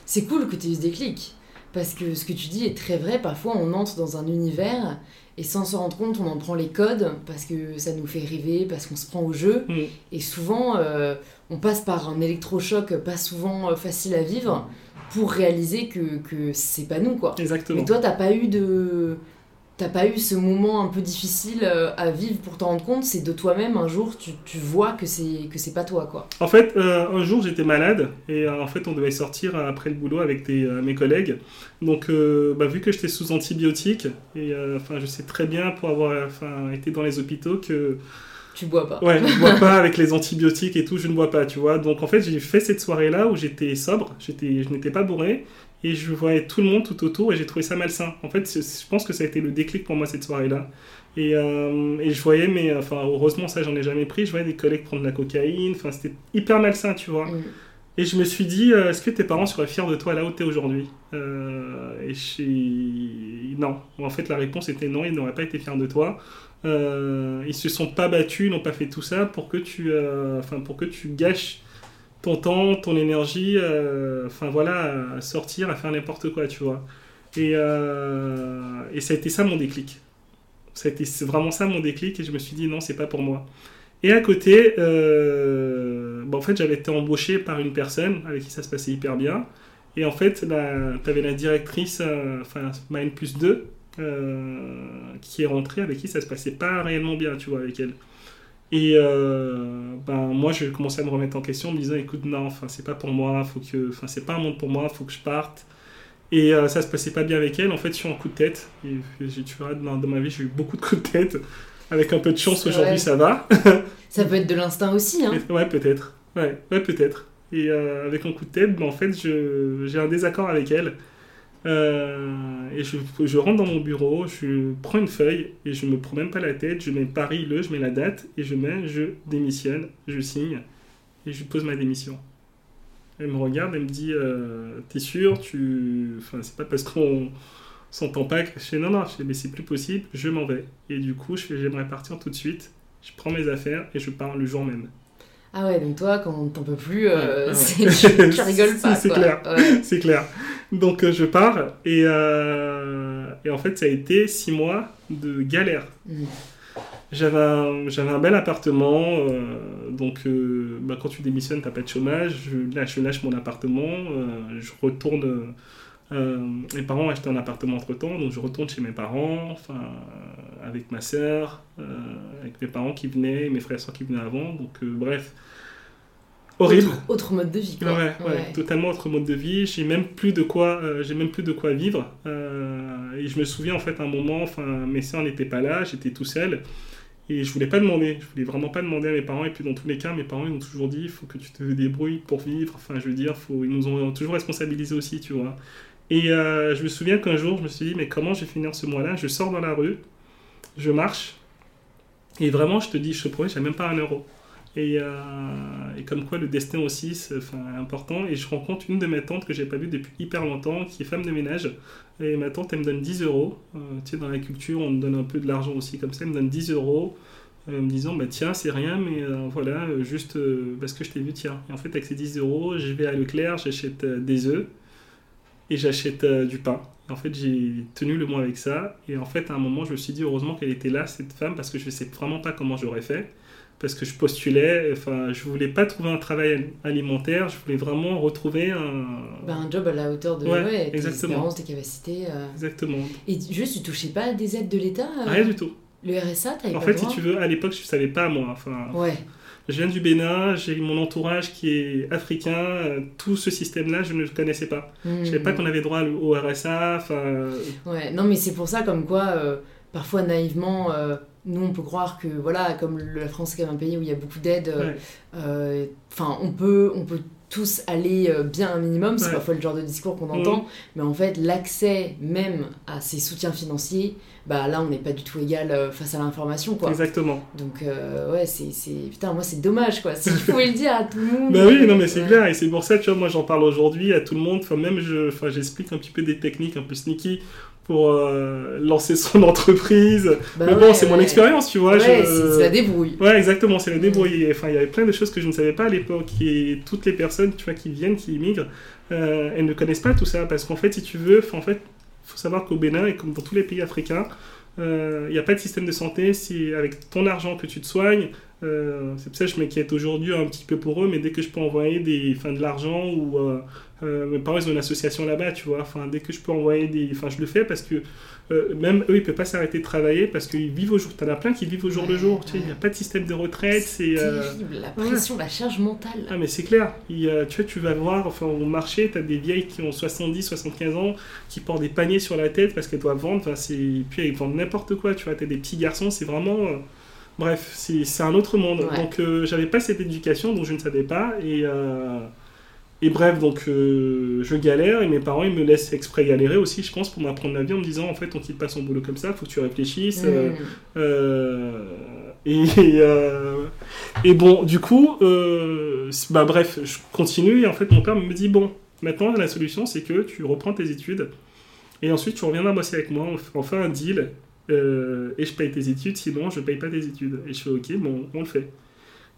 C'est cool que tu aies eu ce déclic. Parce que ce que tu dis est très vrai. Parfois, on entre dans un univers et sans se rendre compte, on en prend les codes parce que ça nous fait rêver, parce qu'on se prend au jeu. Mm. Et souvent, euh, on passe par un électrochoc pas souvent euh, facile à vivre pour réaliser que, que c'est pas nous, quoi. Exactement. Mais toi, t'as pas eu de. T'as pas eu ce moment un peu difficile euh, à vivre pour t'en rendre compte, c'est de toi-même un jour tu, tu vois que c'est que c'est pas toi quoi. En fait, euh, un jour j'étais malade et euh, en fait on devait sortir après le boulot avec des, euh, mes collègues. Donc bah, vu que j'étais sous antibiotiques et enfin je sais très bien pour avoir enfin été dans les hôpitaux que Tu bois pas. ouais je bois [laughs] pas avec les antibiotiques et tout je ne bois pas tu vois. Donc en fait j'ai fait cette soirée là où j'étais sobre, j'étais je n'étais pas bourré et je voyais tout le monde tout autour et j'ai trouvé ça malsain. En fait je pense que ça a été le déclic pour moi cette soirée là. Et, euh, et je voyais, mais enfin, heureusement, ça, j'en ai jamais pris. Je voyais des collègues prendre de la cocaïne. Enfin, c'était hyper malsain, tu vois. Et je me suis dit, euh, est-ce que tes parents seraient fiers de toi là où tu es aujourd'hui? Euh, Et j'ai- ils non. En fait, la réponse était non, ils n'auraient pas été fiers de toi. Euh, ils se sont pas battus, ils n'ont pas fait tout ça pour que tu, euh, enfin pour que tu gâches ton temps, ton énergie, euh, enfin voilà, à sortir, à faire n'importe quoi, tu vois. Et, euh, et ça a été ça mon déclic. Ça a été vraiment ça mon déclic et je me suis dit non, c'est pas pour moi. Et à côté, euh, bah, en fait, j'avais été embauché par une personne avec qui ça se passait hyper bien. Et en fait, tu avais la directrice, euh, enfin, ma N plus 2, euh, qui est rentrée, avec qui ça se passait pas réellement bien, tu vois, avec elle. Et euh, ben, moi, je commençais à me remettre en question en me disant, écoute, non, enfin, c'est pas pour moi, faut que, enfin, c'est pas un monde pour moi, faut que je parte. Et euh, ça se passait pas bien avec elle. En fait, je suis en coup de tête. J'ai- tu verras, dans, dans ma vie, j'ai eu beaucoup de coups de tête. Avec un peu de chance, aujourd'hui, Ouais. ça va. [laughs] Ça peut être de l'instinct aussi, hein. Ouais, peut-être. Ouais, ouais peut-être. Et euh, avec un coup de tête, ben, en fait, j'ai un désaccord avec elle. Euh, et je, je rentre dans mon bureau, je prends une feuille et je me prends même pas la tête, je mets Paris le, je mets la date et je mets je démissionne, je signe et je pose ma démission. Elle me regarde, elle me dit euh, T'es sûr? Tu... Enfin, c'est pas parce qu'on s'entend pas que je fais non, non, je fais, mais c'est plus possible, je m'en vais. Et du coup, je fais J'aimerais partir tout de suite. Je prends mes affaires et je pars le jour même. Ah ouais, donc toi, quand t'en peux plus, euh, Ouais, ouais. c'est- tu, tu rigoles [laughs] pas. C'est clair. Ouais. C'est clair. Donc euh, je pars et, euh, et en fait ça a été six mois de galère. Mm. J'avais un, j'avais un bel appartement, euh, donc euh, bah, quand tu démissionnes t'as pas de chômage, je lâche, je lâche mon appartement, euh, je retourne, mes parents ont acheté un appartement entre temps, donc je retourne chez mes parents, enfin avec ma sœur, euh, avec mes parents qui venaient, mes frères et soeurs qui venaient avant, donc bref, horrible. Autre, autre mode de vie, quoi. Ouais, ouais, totalement autre mode de vie. J'ai même plus de quoi, euh, j'ai même plus de quoi vivre. Euh, et je me souviens en fait un moment, enfin mes soeurs n'étaient pas là, j'étais tout seul et je voulais pas demander, je voulais vraiment pas demander à mes parents. Et puis dans tous les cas, mes parents ils m'ont toujours dit, il faut que tu te débrouilles pour vivre. Enfin, je veux dire, faut, ils nous ont toujours responsabilisés aussi, tu vois. Et euh, je me souviens qu'un jour, je me suis dit, mais comment je vais finir ce mois-là? Je sors dans la rue, je marche, et vraiment, je te dis, je te promets, j'ai même pas un euro. Et, euh, et comme quoi le destin aussi c'est important. Et je rencontre une de mes tantes que j'ai pas vue depuis hyper longtemps, qui est femme de ménage. Et ma tante, elle me donne 10 euros. Euh, tu sais, dans la culture, on me donne un peu de l'argent aussi comme ça. Elle me donne 10 euros. euh, me disant, bah tiens, c'est rien, mais voilà, juste parce que je t'ai vu, tiens. Et en fait, avec ces 10 euros, je vais à Leclerc, j'achète des œufs et j'achète du pain. Et en fait, j'ai tenu le mois avec ça. Et en fait, à un moment, je me suis dit, heureusement qu'elle était là, cette femme, parce que je ne sais vraiment pas comment j'aurais fait parce que je postulais, enfin, je voulais pas trouver un travail alimentaire, je voulais vraiment retrouver un... Bah, un job à la hauteur de Ouais, ouais, tes exactement. espérances, tes capacités. euh. Exactement. Et juste, tu touchais pas des aides de l'État euh, Rien du tout. Le RSA, t'avais En pas fait, si tu veux, à l'époque, je savais pas, moi. Enfin, Ouais. je viens du Bénin, j'ai mon entourage qui est africain, euh, tout ce système-là, je ne le connaissais pas. Je savais pas Mhm. qu'on avait droit au RSA, enfin... Ouais, non mais c'est pour ça comme quoi parfois naïvement euh, nous on peut croire que voilà comme la France est quand même un pays où il y a beaucoup d'aides euh, ouais. euh, enfin on peut on peut tous aller bien un minimum c'est Ouais. parfois le genre de discours qu'on entend mais en fait l'accès même à ces soutiens financiers bah là on n'est pas du tout égal face à l'information quoi Exactement. donc euh, ouais c'est c'est- putain moi c'est dommage quoi si je pouvais le dire à tout le monde Bah oui, non mais c'est Ouais. clair, et c'est pour ça, tu vois, moi j'en parle aujourd'hui à tout le monde, enfin même je, enfin j'explique un petit peu des techniques un peu sneaky pour euh, lancer son [laughs] entreprise, Bah mais bon, ouais, c'est mon expérience, tu vois. ouais je- c'est la débrouille Ouais, exactement, c'est la Mm. débrouille. Enfin, il y avait plein de choses que je ne savais pas à l'époque. Et toutes les personnes, tu vois, qui viennent, qui immigrent, euh, elles ne connaissent pas tout ça. Parce qu'en fait, si tu veux, en fait, faut savoir qu'au Bénin, et comme dans tous les pays africains, euh, il n'y a pas de système de santé. C'est avec ton argent que tu te soignes. Euh, c'est pour ça que je m'inquiète aujourd'hui un petit peu pour eux, mais dès que je peux envoyer des, enfin, de l'argent ou euh, euh, mes parents ils ont une association là-bas, tu vois. Enfin, dès que je peux envoyer des, enfin, je le fais parce que euh, même eux ils peuvent pas s'arrêter de travailler parce qu'ils vivent au jour. T'en as plein qui vivent au jour le jour. Tu sais, il n'y a pas de système de retraite. C'est euh, terrible la pression la charge mentale ah mais c'est clair, Il tu vois, tu vas voir, enfin au marché, tu as des vieilles qui ont 70, 75 ans, qui portent des paniers sur la tête parce qu'elles doivent vendre, enfin c'est... puis elles vendent n'importe quoi, tu vois, tu as des petits garçons, c'est vraiment... euh, Bref, c'est c'est un autre monde. Donc euh, j'avais pas cette éducation, donc je ne savais pas, et... Et bref, donc euh, je galère et mes parents ils me laissent exprès galérer aussi, je pense, pour m'apprendre la vie en me disant en fait on quitte pas son boulot comme ça, faut que tu réfléchisses. euh, Mm. euh, et, [laughs] et bon, du coup, bah bref, je continue et en fait mon père me dit bon, maintenant la solution c'est que tu reprends tes études Et ensuite, tu reviendras bosser avec moi, on fait, un deal, et je paye tes études, sinon je paye pas tes études. Et je fais ok, bon, on le fait.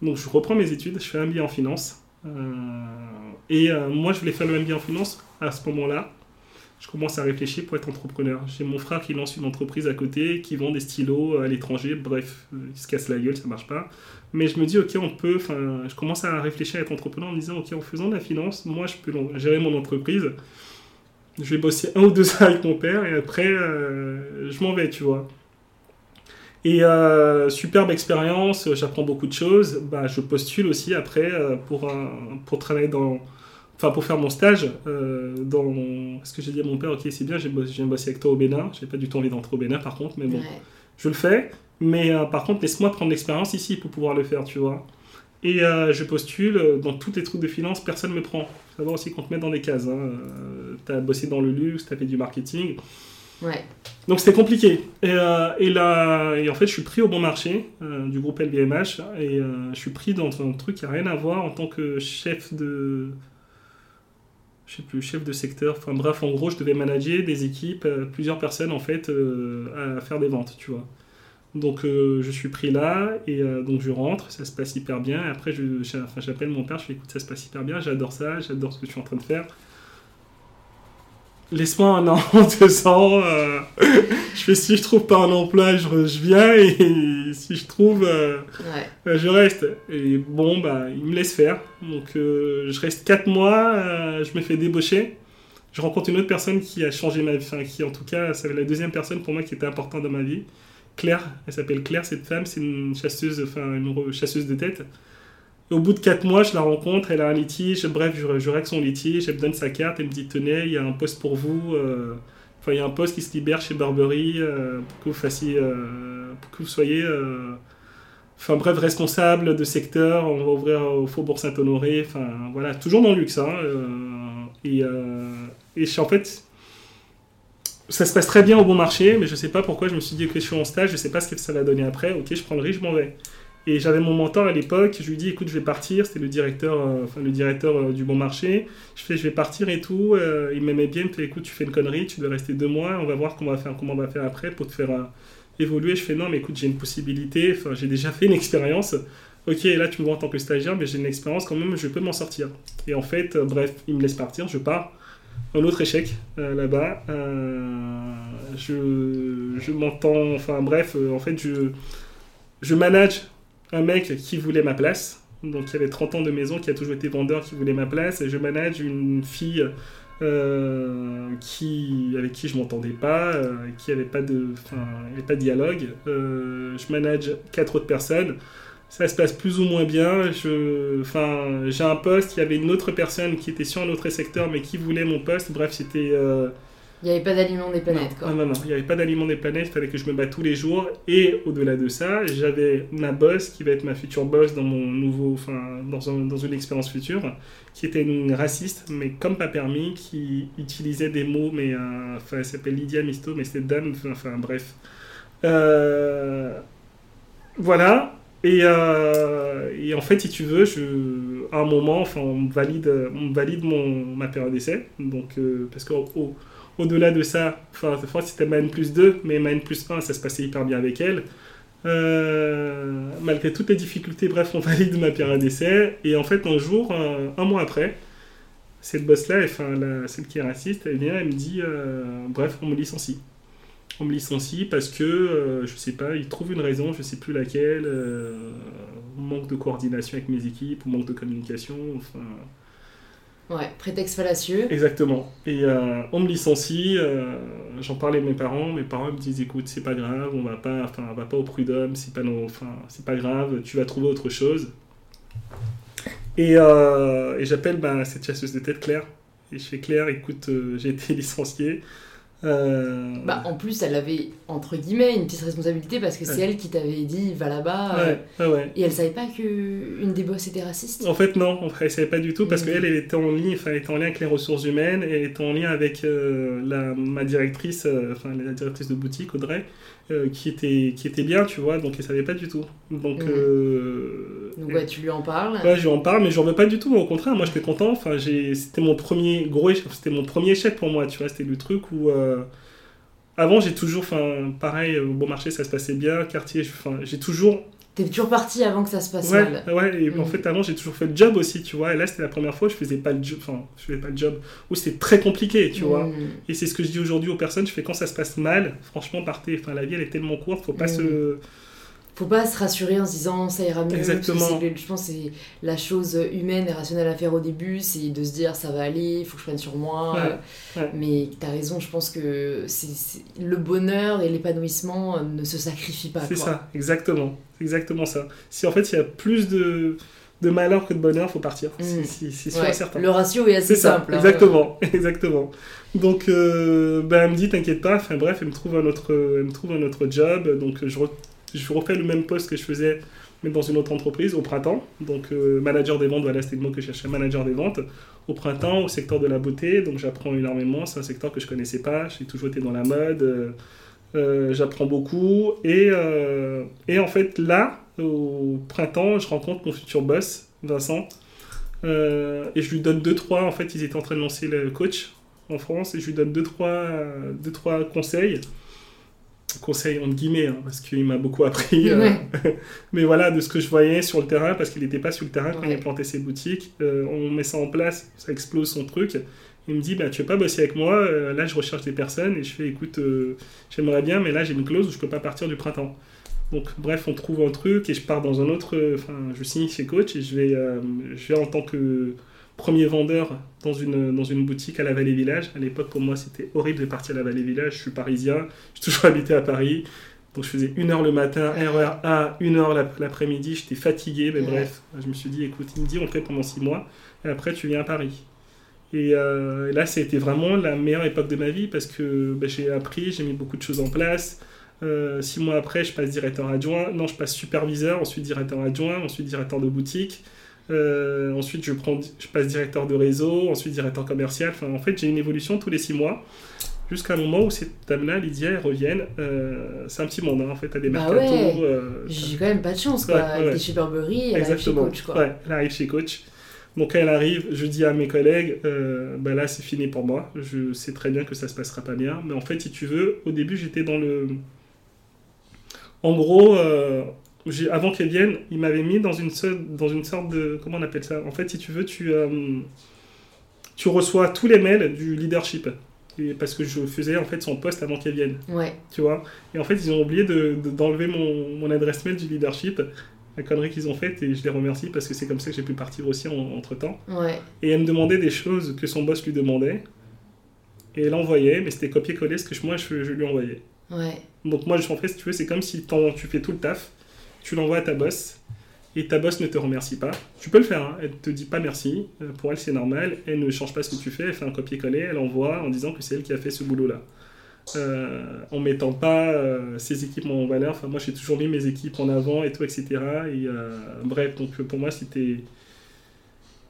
Donc je reprends mes études, je fais un billet en finance. Euh, et euh, moi, je voulais faire le MBA en finance à ce moment-là. Je commence à réfléchir pour être entrepreneur. J'ai mon frère qui lance une entreprise à côté, qui vend des stylos à l'étranger. Bref, euh, il se casse la gueule, ça marche pas. Mais je me dis, ok, on peut. Enfin, je commence à réfléchir à être entrepreneur en me disant, ok, en faisant de la finance, moi, je peux gérer mon entreprise. Je vais bosser un ou deux [laughs] ans avec mon père et après, je m'en vais, tu vois. Et euh, superbe expérience, j'apprends beaucoup de choses. Bah, je postule aussi après euh, pour, pour travailler dans. Enfin, pour faire mon stage euh, dans. Parce que j'ai dit à mon père, ok, c'est bien, j'ai bossé- bosser avec toi au Bénin. J'ai pas du tout envie d'entrer au Bénin par contre, mais bon, Ouais. je le fais. Mais euh, par contre, laisse-moi prendre l'expérience ici pour pouvoir le faire, tu vois. Et euh, je postule euh, dans tous les trucs de finance, personne ne me prend. Faut savoir aussi qu'on te met dans des cases. Hein. Euh, t'as bossé dans le luxe, t'as fait du marketing. Donc c'était compliqué. Et, euh, là, en fait, je suis pris au bon marché euh, du groupe LVMH et euh, je suis pris dans un truc qui n'a rien à voir en tant que chef de. Je sais plus, chef de secteur. Enfin bref, en gros, je devais manager des équipes, plusieurs personnes en fait, à faire des ventes, tu vois. Donc je suis pris là et donc je rentre, ça se passe hyper bien. Après, j'appelle mon père, je fais écoute, ça se passe hyper bien, j'adore ça, j'adore ce que je suis en train de faire. Laisse-moi un an, [laughs] deux ans. euh, [laughs] je fais si je trouve pas un emploi, je, je viens et si je trouve, euh, Ouais. euh, je reste. Et bon, bah, il me laisse faire. Donc euh, je reste quatre mois, je me fais débaucher. Je rencontre une autre personne qui a changé ma vie, enfin qui en tout cas, c'est la deuxième personne pour moi qui était importante dans ma vie. Claire, elle s'appelle Claire, cette femme, c'est une chasseuse, enfin une chasseuse de tête. Au bout de 4 mois, je la rencontre, elle a un litige, bref, je, règle son litige, elle me donne sa carte, elle me dit tenez, il y a un poste pour vous, euh, enfin il y a un poste qui se libère chez Burberry euh, pour que vous fassiez, euh, que vous soyez, enfin bref, responsable de secteur, on va ouvrir au Faubourg Saint-Honoré, enfin voilà, toujours dans le luxe, hein, et, en fait, ça se passe très bien au bon marché, mais je sais pas pourquoi je me suis dit que je suis en stage, je sais pas ce que ça va donner après, ok, je prends le risque, je m'en vais. Et j'avais mon mentor à l'époque, je lui dis écoute, je vais partir, c'était le directeur, euh, le directeur euh, du bon marché. Je fais je vais partir et tout. euh, il m'aimait bien, il me fait écoute, tu fais une connerie, tu dois rester deux mois, on va voir comment on va faire, comment on va faire après pour te faire évoluer. Je fais non, mais écoute, j'ai une possibilité, j'ai déjà fait une expérience. Ok, là tu me vois en tant que stagiaire, mais j'ai une expérience quand même, je peux m'en sortir. Et en fait, bref, il me laisse partir, je pars. Un autre échec là-bas. Je je m'entends, enfin bref, en fait, je, je manage un mec qui voulait ma place, donc qui avait 30 ans de maison, qui a toujours été vendeur, qui voulait ma place, et je manage une fille euh, qui, avec qui je m'entendais pas, euh, qui avait pas de, il pas de dialogue. Euh, je manage quatre autres personnes. Ça se passe plus ou moins bien. J'ai un poste. Il y avait une autre personne qui était sur un autre secteur, mais qui voulait mon poste. Bref, c'était Il n'y avait pas d'aliment des planètes, non, quoi. ah non, non, il n'y avait pas d'aliment des planètes, il fallait que je me batte tous les jours. Et au-delà de ça, j'avais ma boss, qui va être ma future boss dans mon nouveau, enfin, dans, un- dans une expérience future, qui était une raciste, mais comme pas permis, qui utilisait des mots, mais, euh, enfin, elle s'appelle Lydia Misto, mais c'était dame, enfin, bref. Euh, voilà. Et, euh, et en fait, si tu veux, je, à un moment, enfin, on me valide, on valide mon, ma période d'essai. Donc, parce qu'au au- au-delà de ça, enfin, c'était ma N plus 2, mais ma N plus 1, ça se passait hyper bien avec elle. Euh, malgré toutes les difficultés, bref, on [laughs] valide ma période d'essai. Et en fait, un jour, un mois après, cette boss-là, enfin, celle qui est raciste, elle vient, elle me dit, euh, bref, on me licencie. On me licencie parce que, euh, je sais pas, ils trouvent une raison, je sais plus laquelle, euh, manque de coordination avec mes équipes, manque de communication, enfin... Ouais, prétexte fallacieux. Exactement. Et euh, on me licencie, euh, j'en parlais à mes parents, mes parents me disent écoute, c'est pas grave, on va pas, enfin, va pas au prud'homme, c'est pas, nos- pas grave, tu vas trouver autre chose. Et, euh, et j'appelle bah, cette chasseuse de tête, Claire. Et je fais Claire, écoute, j'ai été [laughs] licencié. Euh, Bah, en plus, elle avait, entre guillemets, une petite responsabilité parce que c'est Ouais. elle qui t'avait dit va là-bas. euh, ouais, ouais. Et elle savait pas que une des boss était raciste. En fait, non, elle savait pas du tout parce Mhm. qu'elle, elle était en elle était en lien avec les ressources humaines, et elle était en lien avec euh, la, ma directrice, euh, enfin, la directrice de boutique, Audrey, euh, qui, était, qui était bien, tu vois, donc elle savait pas du tout. Donc, Mhm. euh, Donc ouais, tu lui en parles. Ouais, je lui en parle, mais je veux pas du tout. Au contraire, moi, j'étais content. Enfin, j'ai, c'était mon premier gros, échec- c'était mon premier échec pour moi. Tu vois, c'était le truc où. euh, Avant, j'ai toujours, enfin, pareil, au bon marché, ça se passait bien. Quartier, j'ai toujours T'es toujours parti avant que ça se passe Ouais, mal. ouais, et en Mm. fait, avant, j'ai toujours fait le job aussi, tu vois. Et là, c'était la première fois où je faisais pas le job, enfin, je faisais pas le job, où c'était très compliqué, tu vois. Mm. Et c'est ce que je dis aujourd'hui aux personnes, je fais quand ça se passe mal, franchement, partez. Enfin, la vie, elle est tellement courte, faut pas Mm. se. Faut pas se rassurer en se disant ça ira mieux. Exactement. Je pense que c'est la chose humaine et rationnelle à faire au début, c'est de se dire ça va aller, il faut que je prenne sur moi. Ouais, ouais. Mais t'as raison, je pense que c'est le bonheur et l'épanouissement euh, ne se sacrifient pas. C'est ça, exactement. C'est exactement ça. Si en fait, il y a plus de, de malheur que de bonheur, faut partir. C'est- Mm. C'est sûr et certain. Le ratio est assez C'est ça, simple. hein. exactement, [laughs] exactement. Donc, euh, ben, elle me dit, t'inquiète pas, enfin bref, elle me trouve un autre, elle me trouve un autre job, donc je, re- je refais le même poste que je faisais, mais dans une autre entreprise, au printemps. Donc, euh, manager des ventes, voilà, c'était le mot que je cherchais, manager des ventes, au printemps, au secteur de la beauté, donc j'apprends énormément, c'est un secteur que je connaissais pas, j'ai toujours été dans la mode, euh, euh, j'apprends beaucoup, et, et en fait, là, au printemps, je rencontre mon futur boss, Vincent, et je lui donne deux trois. En fait, ils étaient en train de lancer le coach en France et je lui donne deux trois, deux, trois conseils. Conseils entre guillemets, hein, parce qu'il m'a beaucoup appris. [laughs] euh, Ouais. [laughs] mais voilà, de ce que je voyais sur le terrain, parce qu'il n'était pas sur le terrain quand il plantait ses boutiques. Euh, on met ça en place, ça explose son truc. Il me dit, bah, tu veux pas bosser avec moi Euh, Là, je recherche des personnes et je fais, écoute, j'aimerais bien, mais là, j'ai une clause où je peux pas partir du printemps. Donc, bref, on trouve un truc et je pars dans un autre. Enfin, je signe chez Coach et je vais, je vais en tant que premier vendeur dans une, dans une boutique à la Vallée Village. À l'époque, pour moi, c'était horrible de partir à la Vallée Village. Je suis parisien, j'ai toujours habité à Paris. Donc, je faisais une heure le matin, RER A, une heure l'ap- l'après-midi. J'étais fatigué, mais Ouais. bref, je me suis dit, écoute, il me dit, on le fait pendant six mois et après, tu viens à Paris. Et euh, là, ça a été vraiment la meilleure époque de ma vie parce que ben, j'ai appris, j'ai mis beaucoup de choses en place. Euh, six mois après, je passe directeur adjoint. Non, je passe superviseur, ensuite directeur adjoint, ensuite directeur de boutique. Euh, ensuite, je, prends, je passe directeur de réseau, ensuite directeur commercial. Enfin, en fait, j'ai une évolution tous les six mois. Jusqu'à un moment où cette dame-là, Lydia, elle revienne. Euh, c'est un petit monde, hein, en fait, à des Bah ouais. euh, J'ai quand même pas de chance, quoi. Ouais, Elle était chez Burberry, elle arrive chez. Coach, quoi. Ouais, elle arrive chez Coach. Donc quand elle arrive, je dis à mes collègues, euh, bah là c'est fini pour moi. Je sais très bien que ça se passera pas bien. Mais en fait, si tu veux, au début j'étais dans le... En gros, avant qu'elle vienne, il m'avait mis dans une, seule- dans une sorte de... Comment on appelle ça? En fait, si tu veux, tu, euh, tu reçois tous les mails du leadership. Et parce que je faisais en fait son poste avant qu'elle vienne Ouais. tu vois? Et en fait, ils ont oublié de- de- d'enlever mon, mon adresse mail du leadership, la connerie qu'ils ont faite, et je les remercie parce que c'est comme ça que j'ai pu partir aussi en- entre temps. Ouais. Et elle me demandait des choses que son boss lui demandait, et elle envoyait, mais c'était copier-coller ce que moi je, je lui envoyais. Ouais. Donc, moi, je- en fait, si tu veux, c'est comme si tu fais tout le taf, tu l'envoies à ta boss, et ta boss ne te remercie pas. Tu peux le faire, hein, elle te dit pas merci, euh, pour elle c'est normal, elle ne change pas ce que tu fais, elle fait un copier-coller, elle envoie en disant que c'est elle qui a fait ce boulot-là. Euh, en mettant pas euh, ses équipes en valeur, enfin moi j'ai toujours mis mes équipes en avant et tout, etc. Et, euh, bref, donc pour moi c'était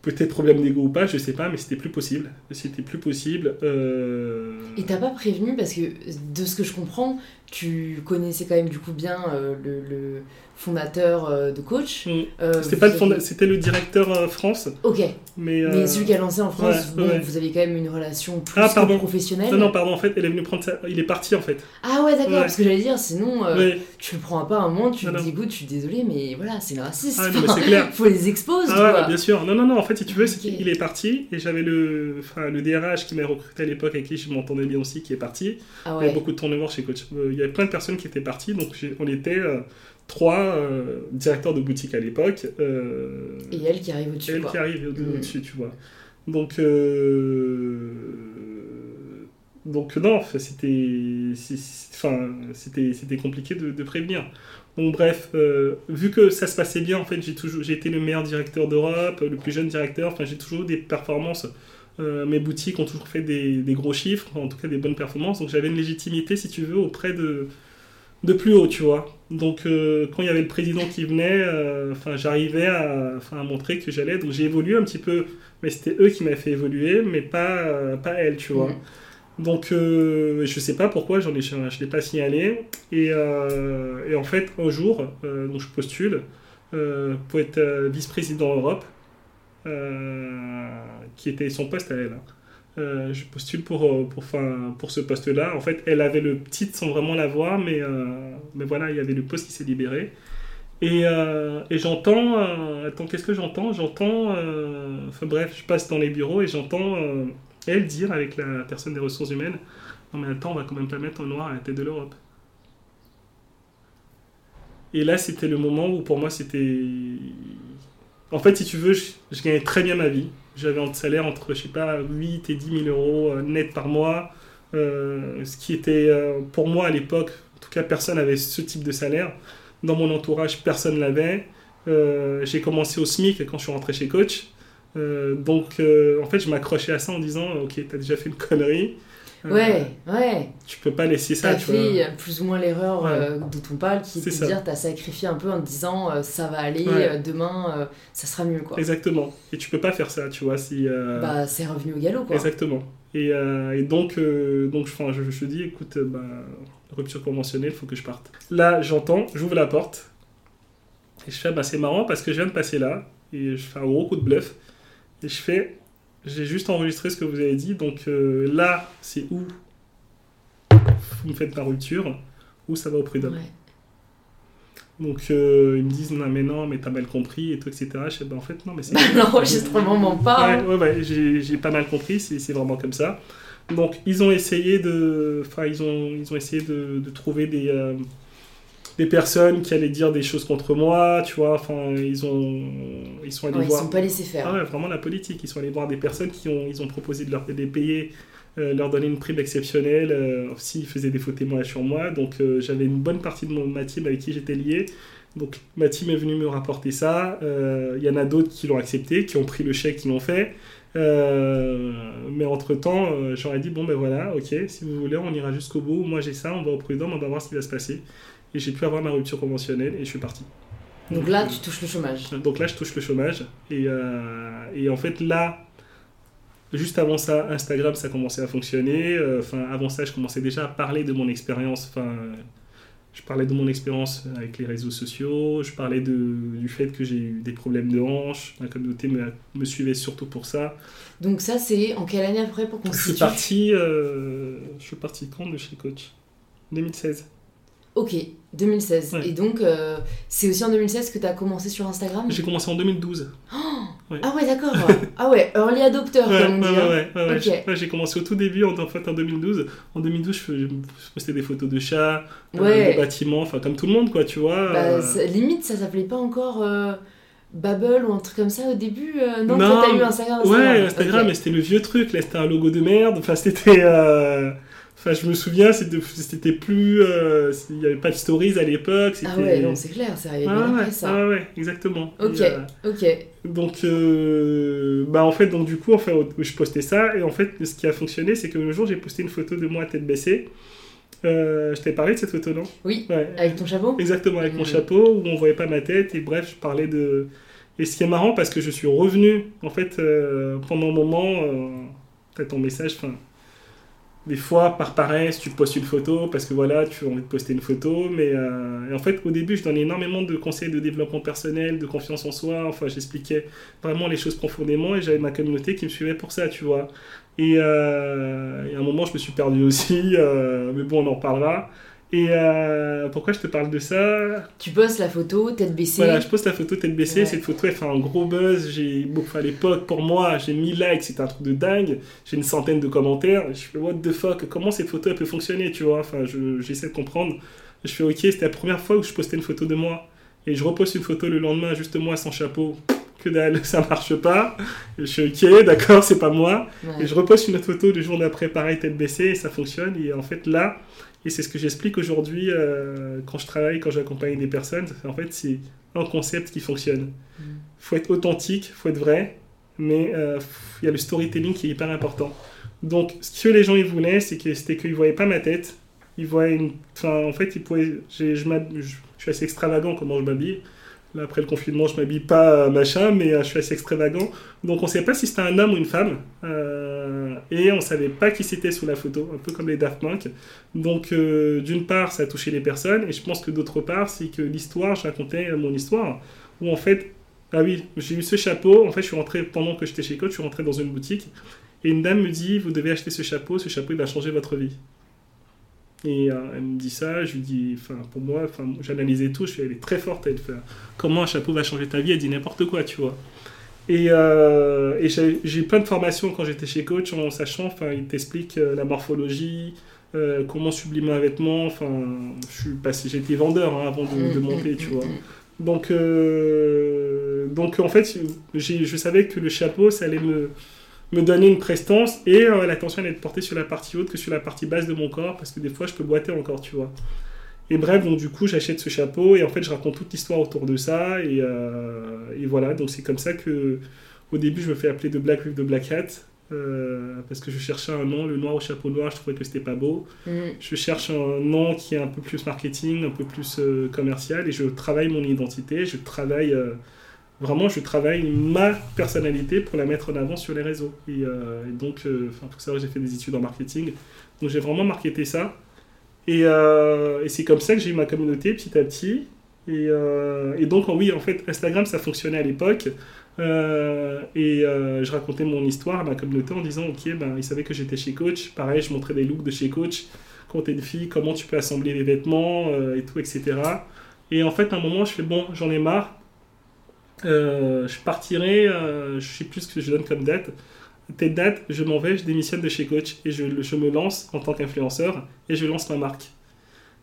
peut-être problème d'ego ou pas, je sais pas, mais c'était plus possible. C'était plus possible. Et t'as pas prévenu parce que de ce que je comprends, tu connaissais quand même du coup bien euh, le, le fondateur euh, de coach. Mm. Euh, C'était pas le fonda- avez- c'était le directeur euh, France, Ok, mais. mais celui qui a lancé en France, ouais, bon, ouais. vous avez quand même une relation plus Ah, que pardon. professionnelle. Non, non, pardon, en fait, elle est venue prendre sa... Il est parti, en fait. Ah ouais, d'accord, Ouais. parce que j'allais dire, sinon euh, Ouais. tu le prends à pas un moment, tu Non, te non. dis écoute, je suis désolé, mais voilà, c'est le raciste. Ah, non, mais c'est [laughs] clair. Faut les exposer, Ah ouais, bien sûr. Non, non, non, en fait, si tu veux, qu'il est parti, et j'avais le... Enfin, le DRH qui m'a recruté à l'époque, avec qui je m'entendais bien aussi, qui est parti. Ah Il y avait beaucoup de turnover chez Coach. Il y avait plein de personnes qui étaient parties, donc on était euh, trois euh, directeurs de boutique à l'époque. euh, Et elle qui arrive au-dessus, elle quoi. qui arrive au- Mm. tu vois. Donc, euh, donc non, c'était, enfin, c'était, c'était compliqué de, de prévenir. Donc bref, vu que ça se passait bien, en fait, j'ai toujours, j'ai été le meilleur directeur d'Europe, le plus jeune directeur. Enfin, j'ai toujours des performances. Euh, mes boutiques ont toujours fait des, des gros chiffres, en tout cas des bonnes performances. Donc j'avais une légitimité, si tu veux, auprès de de plus haut, tu vois. Donc euh, quand il y avait le président qui venait, euh, j'arrivais à, montrer que j'allais. Donc j'ai évolué un petit peu, mais c'était eux qui m'avaient fait évoluer, mais pas pas elle, tu vois. Mm. Donc je sais pas pourquoi, j'en ai, je l'ai pas signalé. Et, et en fait un jour, donc je postule. pour être vice-président Europe, qui était son poste à elle. Hein. je postule pour, pour, pour ce poste-là. En fait, elle avait le titre sans vraiment l'avoir, mais, mais voilà, il y avait le poste qui s'est libéré. Et, et j'entends, attends, qu'est-ce que j'entends? J'entends, enfin bref, je passe dans les bureaux et j'entends elle dire avec la personne des ressources humaines Non, mais attends, on va quand même pas mettre en noir à la tête de l'Europe. Et là, c'était le moment où pour moi, c'était. En fait, si tu veux, je, gagnais très bien ma vie. J'avais un salaire entre, je sais pas, 8 et 10 000 euros euh, net par mois. Euh, ce qui était, euh, pour moi à l'époque, en tout cas, personne n'avait ce type de salaire. Dans mon entourage, personne l'avait. j'ai commencé au SMIC quand je suis rentré chez Coach. Donc, en fait, je m'accrochais à ça en disant Ok, t'as déjà fait une connerie. Euh, ouais, ouais. Tu peux pas laisser ça. T'as fait plus ou moins l'erreur dont on parle, qui est de ça. dire t'as sacrifié un peu en te disant ça va aller, demain ça sera mieux quoi. Exactement. Et tu peux pas faire ça, tu vois. Si, Bah, c'est revenu au galop quoi. Exactement. Et, et donc, donc je, je, je, dis écoute, bah, rupture conventionnelle, faut que je parte. Là, j'entends, j'ouvre la porte. Et je fais, bah, c'est marrant parce que je viens de passer là. Et je fais un gros coup de bluff. Et je fais, j'ai juste enregistré ce que vous avez dit, donc euh, là, c'est où vous me faites la rupture, ou ça va au prud'homme. Donc euh, ils me disent non mais non mais t'as mal compris et tout etc. Je sais, bah, en fait non mais c'est... [laughs] L'enregistrement ment pas. Ouais, ouais, ouais j'ai pas mal compris, c'est vraiment comme ça. Donc ils ont essayé de... Enfin ils ont, ils ont essayé de, de trouver des... Euh, des personnes qui allaient dire des choses contre moi, tu vois. Enfin, ils ont, ils sont allés voir. Ils sont pas laissés faire. Ah ouais, vraiment la politique. Ils sont allés voir des personnes qui ont, ils ont proposé de leur les payer, euh, leur donner une prime exceptionnelle euh, s'ils faisaient des faux témoignages sur moi. Donc euh, j'avais une bonne partie de mon, ma team avec qui j'étais lié. Donc ma team est venue me rapporter ça. Il y en a d'autres qui l'ont accepté, qui ont pris le chèque, qui l'ont fait. mais entre temps, j'aurais dit bon ben voilà, ok, si vous voulez, on ira jusqu'au bout. Moi j'ai ça, on va au prud'homme, on va voir ce qui va se passer et j'ai pu avoir ma rupture conventionnelle et je suis parti. Donc, là, tu touches le chômage. Donc là, je touche le chômage. Et, euh, et en fait, là, juste avant ça, Instagram, ça commençait à fonctionner. Euh, enfin, avant ça, je commençais déjà à parler de mon expérience. Enfin, je parlais de mon expérience avec les réseaux sociaux. Je parlais de, du fait que j'ai eu des problèmes de hanche. La communauté me, me suivait surtout pour ça. Donc ça, c'est en quelle année après pour qu'on suis parti. Euh, je suis parti quand de chez Coach? 2016. Ok, 2016. Et donc, euh, c'est aussi en 2016 que tu as commencé sur Instagram? J'ai commencé en 2012. Ah ouais, d'accord. ah ouais, early adopter, comme on dit. Ouais, ouais, ouais, J'ai commencé au tout début, en, fait, en 2012. En 2012, je, postais des photos de chats, euh, de bâtiments, enfin, comme tout le monde, quoi, tu vois. Bah, euh. Limite, ça s'appelait pas encore... Bubble ou un truc comme ça au début Non, non t'as eu Instagram, Instagram Ouais, Instagram, mais c'était le vieux truc, là, c'était un logo de merde, enfin, c'était... Enfin, je me souviens, c'était plus. Euh, il n'y avait pas de stories à l'époque. Ah ouais, non, c'est clair, c'est arrivé ah après ça. Ah ouais, exactement. Ok, euh, ok. Donc, euh, bah en fait, donc du coup, enfin, je postais ça, et en fait, ce qui a fonctionné, c'est que le jour, j'ai posté une photo de moi à tête baissée. je t'ai parlé de cette photo, non? Oui, avec ton chapeau? Exactement, avec mon chapeau, où on voyait pas ma tête, et bref, je parlais de. Et ce qui est marrant, parce que je suis revenu, en fait, pendant un moment, t'as ton message, enfin des fois, par paresse, tu postes une photo parce que voilà, tu as envie de poster une photo. Mais euh, en fait, au début, je donnais énormément de conseils de développement personnel, de confiance en soi. Enfin, j'expliquais vraiment les choses profondément et j'avais ma communauté qui me suivait pour ça, tu vois. Et, euh, à un moment, je me suis perdu aussi, euh, mais bon, on en reparlera. Et euh, pourquoi je te parle de ça? Tu postes la photo tête baissée. Voilà, je poste la photo tête baissée. Cette photo, elle fait un gros buzz. J'ai à l'époque, pour moi, j'ai mis likes, c'était un truc de dingue. J'ai une centaine de commentaires. Je fais what the fuck? Comment cette photo elle peut fonctionner Tu vois? Enfin, j'essaie de comprendre. Je fais ok, c'était la première fois où je postais une photo de moi. Et je reposte une photo le lendemain, juste moi sans chapeau. Que dalle, [laughs] ça marche pas. je suis ok, d'accord, c'est pas moi. Et je reposte une autre photo le jour d'après, pareil, tête baissée, et ça fonctionne. Et en fait, là, et c'est ce que j'explique aujourd'hui euh, quand je travaille, quand j'accompagne des personnes. En fait, c'est un concept qui fonctionne. Il mm. faut être authentique, il faut être vrai, mais euh, il y a le storytelling qui est hyper important. Donc, ce que les gens ils voulaient, c'est que c'était qu'ils voyaient pas ma tête. Ils voyaient une. Enfin, en fait, ils pouvaient. Je, je, je, suis assez extravagant comment je m'habille. Après le confinement, je m'habille pas machin, mais je suis assez extravagant. Donc, on ne sait pas si c'était un homme ou une femme. Euh, et on savait pas qui c'était sous la photo, un peu comme les Daft Punk. Donc, euh, d'une part, ça a touché les personnes, et je pense que d'autre part, c'est que l'histoire, je racontais mon histoire. où en fait, ah oui, j'ai eu ce chapeau. En fait, je suis rentré pendant que j'étais chez Coach, je suis rentré dans une boutique et une dame me dit Vous devez acheter ce chapeau, ce chapeau il va changer votre vie. Et euh, elle me dit ça, je lui dis, enfin, pour moi, enfin, j'analysais tout, je suis, elle est très forte, elle fait, comment un chapeau va changer ta vie Elle dit n'importe quoi, tu vois. Et, euh, et j'ai eu plein de formations quand j'étais chez Coach en sachant, enfin, il t'explique euh, la morphologie, comment sublimer un vêtement, enfin, je suis passé, j'étais vendeur hein, avant de, de, mm, monter, mm, tu mm, vois. Donc, donc en fait, je savais que le chapeau, ça allait me me donner une prestance et euh, l'attention allait être portée sur la partie haute que sur la partie basse de mon corps parce que des fois je peux boiter encore, tu vois. Et bref, donc du coup j'achète ce chapeau et en fait je raconte toute l'histoire autour de ça et, euh, et voilà, donc c'est comme ça que au début je me fais appeler de Black with the Black Hat euh, parce que je cherchais un nom, le noir au chapeau noir, je trouvais que c'était pas beau. Mm. Je cherche un nom qui est un peu plus marketing, un peu plus commercial et je travaille mon identité, je travaille vraiment, je travaille ma personnalité pour la mettre en avant sur les réseaux. Et, euh, donc, euh, enfin, pour ça, j'ai fait des études en marketing. Donc, j'ai vraiment marketé ça. Et, euh, et c'est comme ça que j'ai eu ma communauté petit à petit. Et, et, donc, oui, en fait, Instagram, ça fonctionnait à l'époque. et je racontais mon histoire à ma communauté en disant, ok, ben, ils savaient que j'étais chez Coach. Pareil, je montrais des looks de chez Coach. Quand t'es une fille, comment tu peux assembler les vêtements et tout, etc. Et en fait, à un moment, je fais, bon, j'en ai marre euh, je partirai, euh, je sais plus ce que je donne comme date. Telle date, je m'en vais, je démissionne de chez Coach et je, je me lance en tant qu'influenceur et je lance ma marque.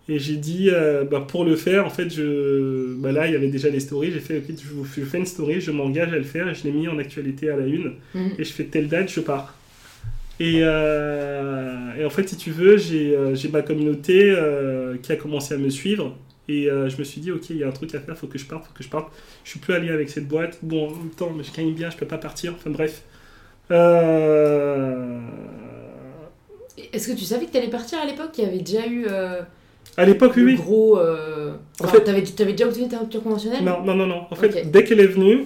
Et j'ai dit, euh, bah, pour le faire, en fait, je, bah là, il y avait déjà des stories. J'ai fait, je, fais une story, je m'engage à le faire et je l'ai mis en actualité à la une. Mhm. Et je fais telle date, je pars. Et, et en fait, si tu veux, j'ai ma communauté qui a commencé à me suivre et euh, je me suis dit, ok, il y a un truc à faire, faut que je parte, faut que je parte. Je suis plus allé avec cette boîte. Bon, en même temps, mais je gagne bien, je peux pas partir. Enfin bref. Euh, Est-ce que tu savais que tu allais partir à l'époque? Il y avait déjà eu. Euh, à l'époque, oui. Gros. En fait, t'avais, avais déjà obtenu ta rupture conventionnelle? Non, non, non, non. En fait, dès qu'elle est venue,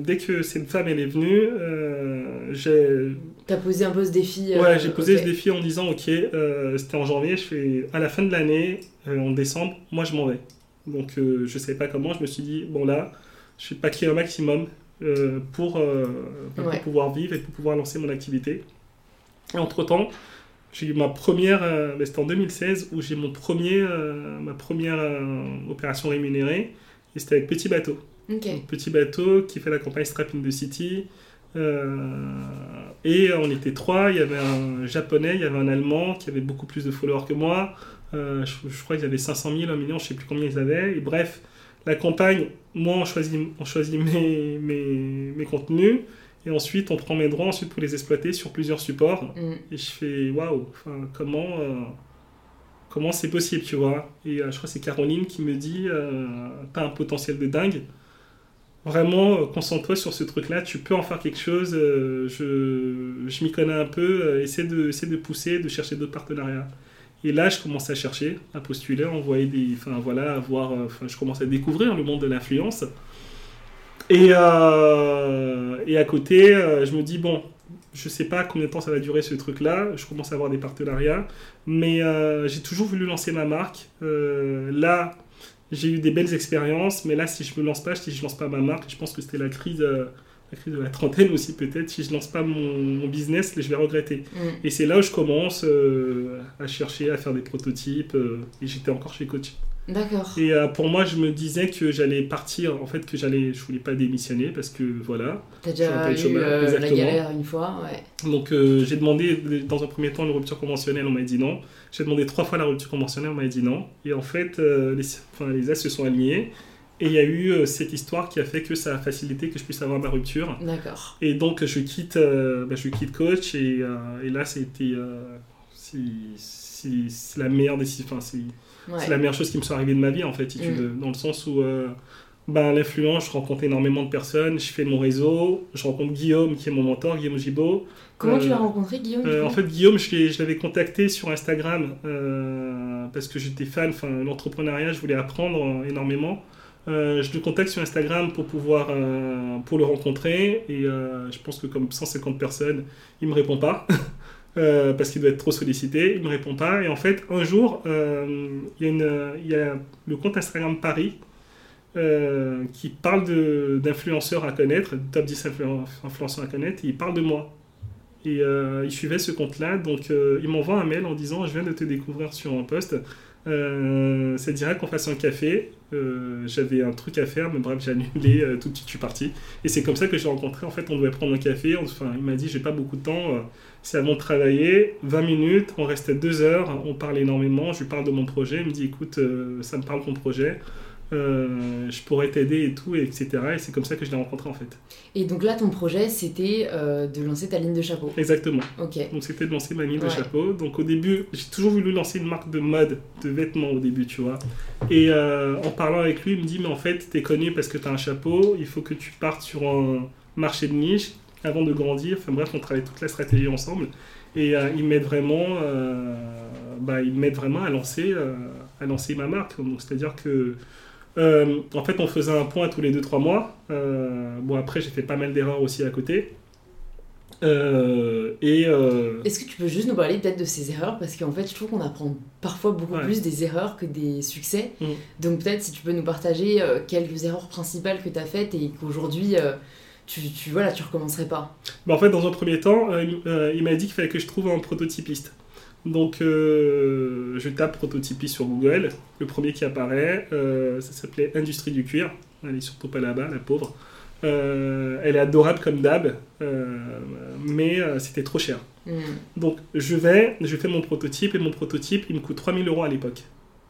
dès que cette femme elle est venue, j'ai T'as posé un peu ce défi Ouais, j'ai posé ce défi en disant ok, c'était en janvier, je fais à la fin de l'année, euh, en décembre, moi je m'en vais. Donc euh, je ne savais pas comment, je me suis dit, bon là, je vais paquer un maximum euh, pour, pouvoir vivre et pour pouvoir lancer mon activité. Et entre-temps, j'ai eu ma première, c'était en 2016, où j'ai mon premier, ma première opération rémunérée, et c'était avec Petit Bateau. petit Bateau qui fait la campagne Strap in the City. Et on était trois, il y avait un japonais, il y avait un allemand qui avait beaucoup plus de followers que moi, euh, je, crois qu'ils avaient 500 000, 1 million, je ne sais plus combien ils avaient. Et bref, la campagne, moi, on choisit, on choisit mes, mes, mes, contenus. Et ensuite, on prend mes droits ensuite pour les exploiter sur plusieurs supports. Mm. Et je fais, waouh, comment euh, comment c'est possible, tu vois? Et euh, je crois que c'est Caroline qui me dit, t'as un potentiel de dingue. Vraiment, concentre-toi sur ce truc-là, tu peux en faire quelque chose. je je m'y connais un peu, essaie, de, essaie de pousser, de chercher d'autres partenariats. Et là, je commence à chercher, à postuler, à envoyer des. Enfin, voilà, à. Euh, enfin, je commence à découvrir le monde de l'influence. Et, euh, et à côté, euh, je me dis, bon, je sais pas combien de temps ça va durer ce truc-là. Je commence à avoir des partenariats. Mais j'ai toujours voulu lancer ma marque. là, j'ai eu des belles expériences. Mais là, si je me lance pas, si je lance pas ma marque, je pense que c'était la crise la crise de la trentaine aussi peut-être, si je lance pas mon, business, je vais regretter. Mm. Et c'est là où je commence euh, à chercher à faire des prototypes, euh, et j'étais encore chez Coach. D'accord. Et euh, pour moi, je me disais que j'allais partir, en fait, que j'allais, je voulais pas démissionner parce que voilà. T'as déjà eu la galère une fois, ouais. Donc j'ai demandé dans un premier temps une rupture conventionnelle, on m'a dit non. J'ai demandé trois fois la rupture conventionnelle, on m'a dit non. Et en fait, les, enfin, les as se sont alignés. Et il y a eu euh, cette histoire qui a fait que ça a facilité que je puisse avoir ma rupture. D'accord. Et donc je quitte, euh, bah, je quitte coach et, euh, et là c'était c'est la meilleure décision. Enfin, c'est la meilleure chose qui me soit arrivée de ma vie en fait, mm. dans le sens où ben, l'influence, je rencontre énormément de personnes, je fais mon réseau, je rencontre Guillaume qui est mon mentor, Guillaume Gibaud. Comment tu l'as rencontré Guillaume En fait Guillaume, je l'avais contacté sur Instagram parce que j'étais fan, enfin l'entrepreneuriat, je voulais apprendre énormément. Euh, je le contacte sur Instagram pour pouvoir euh, pour le rencontrer et euh, je pense que comme 150 personnes, il me répond pas [laughs] parce qu'il doit être trop sollicité. Il me répond pas et en fait un jour il y, a une, il y a le compte Instagram Paris qui parle d'influenceurs à connaître, top 10 influenceurs à connaître, et il parle de moi. Et il suivait ce compte-là, donc il m'envoie un mail en disant Je viens de te découvrir sur un poste, euh, ça dirait qu'on fasse un café? Euh, j'avais un truc à faire, mais bref, j'ai annulé euh, tout de suite, je suis parti. Et c'est comme ça que j'ai rencontré. En fait, on devait prendre un café. Enfin, il m'a dit j'ai pas beaucoup de temps, c'est à de travailler. 20 minutes, on restait 2 heures, on parle énormément. Je lui parle de mon projet. Il me dit écoute, ça me parle ton projet. Euh, je pourrais t'aider et tout, et etc. Et c'est comme ça que je l'ai rencontré en fait. Et donc là, ton projet, c'était euh, de lancer ta ligne de chapeau Exactement. Ok. Donc c'était de lancer ma ligne de chapeau. Donc au début, j'ai toujours voulu lancer une marque de mode, de vêtements au début, tu vois. Et euh, en parlant avec lui, il me dit, mais en fait, t'es connu parce que t'as un chapeau, il faut que tu partes sur un marché de niche avant de grandir. Enfin bref, on travaille toute la stratégie ensemble. Et il m'aide vraiment, bah, il m'aide vraiment à lancer, à lancer ma marque. Donc c'est-à-dire que euh, en fait, on faisait un point tous les 2-3 mois. Euh, bon, après, j'ai fait pas mal d'erreurs aussi à côté. Euh, et Est-ce que tu peux juste nous parler peut-être de ces erreurs? Parce qu'en fait, je trouve qu'on apprend parfois beaucoup plus des erreurs que des succès. Mm. Donc, peut-être si tu peux nous partager quelques erreurs principales que tu as faites et qu'aujourd'hui. tu, tu, voilà, tu recommencerais pas bah, En fait, dans un premier temps, il m'a dit qu'il fallait que je trouve un prototypiste. Donc, euh, je tape prototypie sur Google. Le premier qui apparaît, euh, ça s'appelait Industrie du cuir. Elle est surtout pas là-bas, la pauvre. Euh, elle est adorable comme d'hab, mais c'était trop cher. Hmm. Donc, je vais, je fais mon prototype et mon prototype, il me coûte 3000 euros à l'époque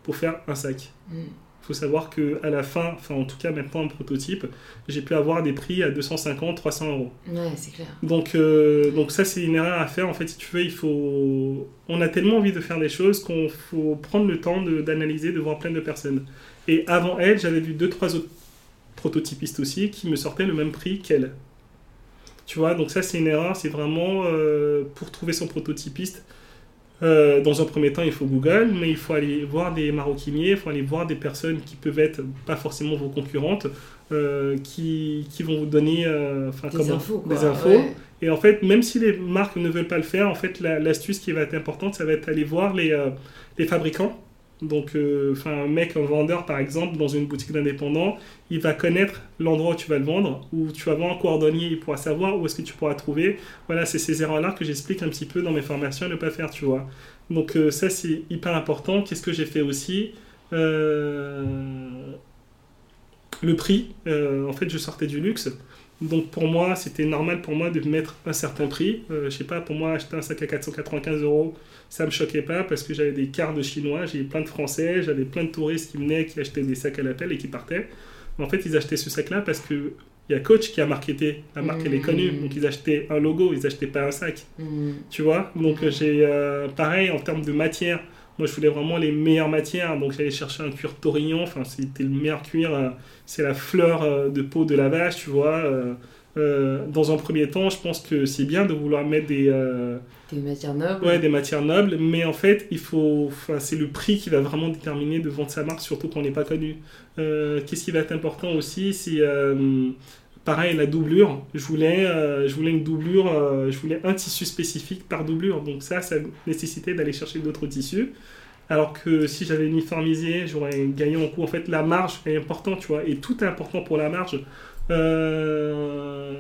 pour faire un sac. Hmm. Il faut savoir qu'à la fin, enfin en tout cas maintenant en prototype, j'ai pu avoir des prix à 250, 300 euros. Ouais, c'est clair. Donc, euh, donc ça c'est une erreur à faire. En fait, si tu veux, il faut... On a tellement envie de faire des choses qu'on faut prendre le temps d'analyser, de, voir plein de personnes. Et avant elle, j'avais vu deux, trois autres prototypistes aussi qui me sortaient le même prix qu'elle. Tu vois, donc ça c'est une erreur, c'est vraiment euh, pour trouver son prototypiste euh, dans un premier temps, il faut Google, mais il faut aller voir des maroquiniers, il faut aller voir des personnes qui peuvent être pas forcément vos concurrentes, euh, qui, qui, vont vous donner euh, des, infos, des infos. Et en fait, même si les marques ne veulent pas le faire, en fait, l'astuce qui va être importante, ça va être aller voir les, les fabricants donc, euh, un mec, un vendeur, par exemple, dans une boutique d'indépendant, il va connaître l'endroit où tu vas le vendre, où tu vas voir un cordonnier, il pourra savoir où est-ce que tu pourras trouver. Voilà, c'est ces erreurs-là que j'explique un petit peu dans mes formations à ne pas faire, tu vois. Donc, euh, ça, c'est hyper important. Qu'est-ce que j'ai fait aussi euh, Le prix. en fait, je sortais du luxe. Donc pour moi, c'était normal pour moi de mettre un certain prix. Je je sais pas, pour moi, acheter un sac à 495 euros, ça me choquait pas parce que j'avais des cartes de chinois, j'avais plein de français, j'avais plein de touristes qui venaient, qui achetaient des sacs à l'appel et qui partaient. en fait, ils achetaient ce sac-là parce que il y a Coach qui a marketé, la marque elle est connue, mmh. donc ils achetaient un logo, ils achetaient pas un sac. Mmh. Tu vois? Donc j'ai euh, pareil en termes de matière. Moi, je voulais vraiment les meilleures matières, donc j'allais chercher un cuir taurillon. Enfin, c'était le meilleur cuir. Euh, c'est la fleur euh, de peau de la vache, tu vois. dans un premier temps, je pense que c'est bien de vouloir mettre des des matières nobles. Ouais, des matières nobles, mais en fait, il faut, enfin, c'est le prix qui va vraiment déterminer de vendre sa marque, surtout quand on n'est pas connu. Euh, qu'est-ce qui va être important aussi, c'est euh, pareil la doublure. Je voulais, euh, je voulais une doublure, je voulais un tissu spécifique par doublure, donc ça, ça nécessitait d'aller chercher d'autres tissus. Alors que si j'avais uniformisé, j'aurais gagné en coût. En fait, la marge est importante, tu vois, et tout est important pour la marge. Euh,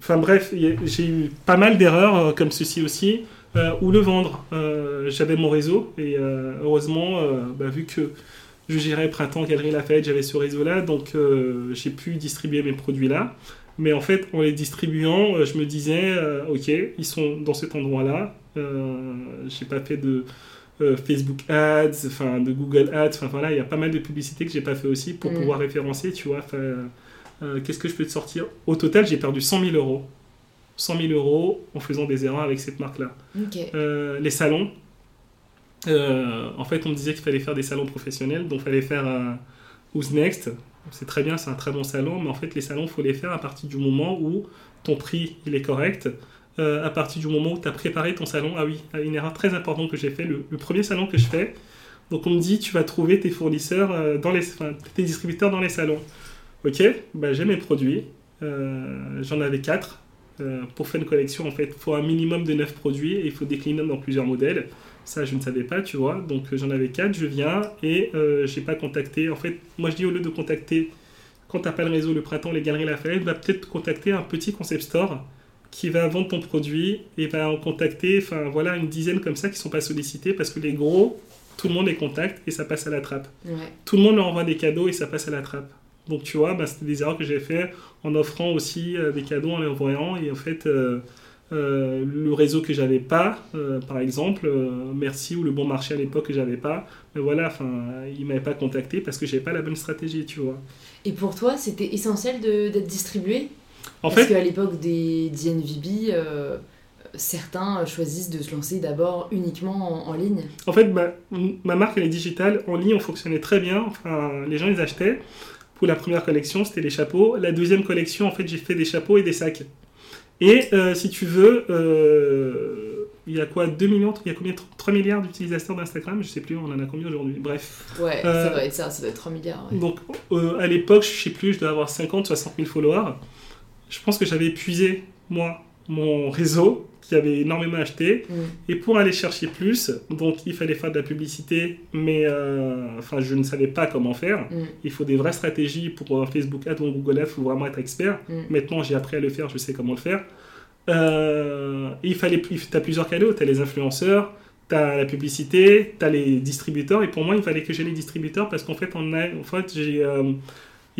Enfin bref, j'ai eu pas mal d'erreurs euh, comme ceci aussi, euh, où le vendre. Euh, j'avais mon réseau et heureusement, bah, vu que je gérais Printemps, Galerie Lafayette, j'avais ce réseau-là, donc j'ai pu distribuer mes produits-là. Mais en fait, en les distribuant, je me disais, ok, ils sont dans cet endroit-là. j'ai pas fait de Facebook Ads, enfin de Google Ads, enfin voilà, il y a pas mal de publicités que j'ai pas fait aussi pour mm. pouvoir référencer, tu vois. Euh, qu'est-ce que je peux te sortir? Au total, j'ai perdu 100 000 euros. 100 000 euros en faisant des erreurs avec cette marque-là. Euh, les salons, euh, en fait, on me disait qu'il fallait faire des salons professionnels, donc il fallait faire un Who's Next. C'est très bien, c'est un très bon salon, mais en fait, les salons, il faut les faire à partir du moment où ton prix il est correct, à partir du moment où tu as préparé ton salon. Ah oui, une erreur très importante que j'ai fait, le, premier salon que je fais, donc on me dit tu vas trouver tes fournisseurs, dans les, tes distributeurs dans les salons. Ok, bah, j'ai mes produits. Euh, j'en avais quatre. Euh, pour faire une collection, en fait, il faut un minimum de 9 produits et il faut décliner dans plusieurs modèles. Ça, je ne savais pas, tu vois. Donc, euh, j'en avais 4, je viens et euh, j'ai pas contacté. En fait, moi, je dis au lieu de contacter, quand t'as pas le réseau, le printemps, les galeries Lafayette, va peut-être contacter un petit concept store qui va vendre ton produit et va en contacter, enfin voilà, une dizaine comme ça qui sont pas sollicités parce que les gros, tout le monde les contacte et ça passe à la trappe. Ouais. Tout le monde leur envoie des cadeaux et ça passe à la trappe. Donc tu vois, bah, c'était des erreurs que j'ai fait en offrant aussi euh, des cadeaux en les envoyant et en fait euh, euh, le réseau que j'avais pas, euh, par exemple, euh, merci ou le bon marché à l'époque que j'avais pas, mais voilà, enfin ils m'avaient pas contacté parce que j'avais pas la bonne stratégie, tu vois. Et pour toi, c'était essentiel d'être distribué? En Parce qu'à l'époque des DNVB, certains choisissent de se lancer d'abord uniquement en, en ligne. En fait, ma, ma marque, elle est digitale. En ligne, on fonctionnait très bien. Enfin, les gens, ils achetaient. Pour la première collection, c'était les chapeaux. La deuxième collection, en fait, j'ai fait des chapeaux et des sacs. Et euh, si tu veux, euh, il y a quoi 2 millions Il y a combien 3 milliards d'utilisateurs d'Instagram? Je sais plus, on en a combien aujourd'hui? Bref. Ouais, Euh, ça doit être ça, ça doit être 3 milliards. ouais. Donc, euh, à l'époque, je sais plus, je dois avoir 50, 60 000 followers. Je pense que j'avais épuisé, moi, mon réseau, qui avait énormément acheté. Mm. Et pour aller chercher plus, donc il fallait faire de la publicité, mais euh, enfin je ne savais pas comment faire. Mm. Il faut des vraies stratégies pour un Facebook Ads ou Google Ads, il faut vraiment être expert. Mm. Maintenant j'ai appris à le faire, je sais comment le faire. Euh, et il fallait, tu as plusieurs canaux, tu as les influenceurs, tu as la publicité, tu as les distributeurs, et pour moi il fallait que j'ai les distributeurs parce qu'en fait, on a, en fait j'ai... euh,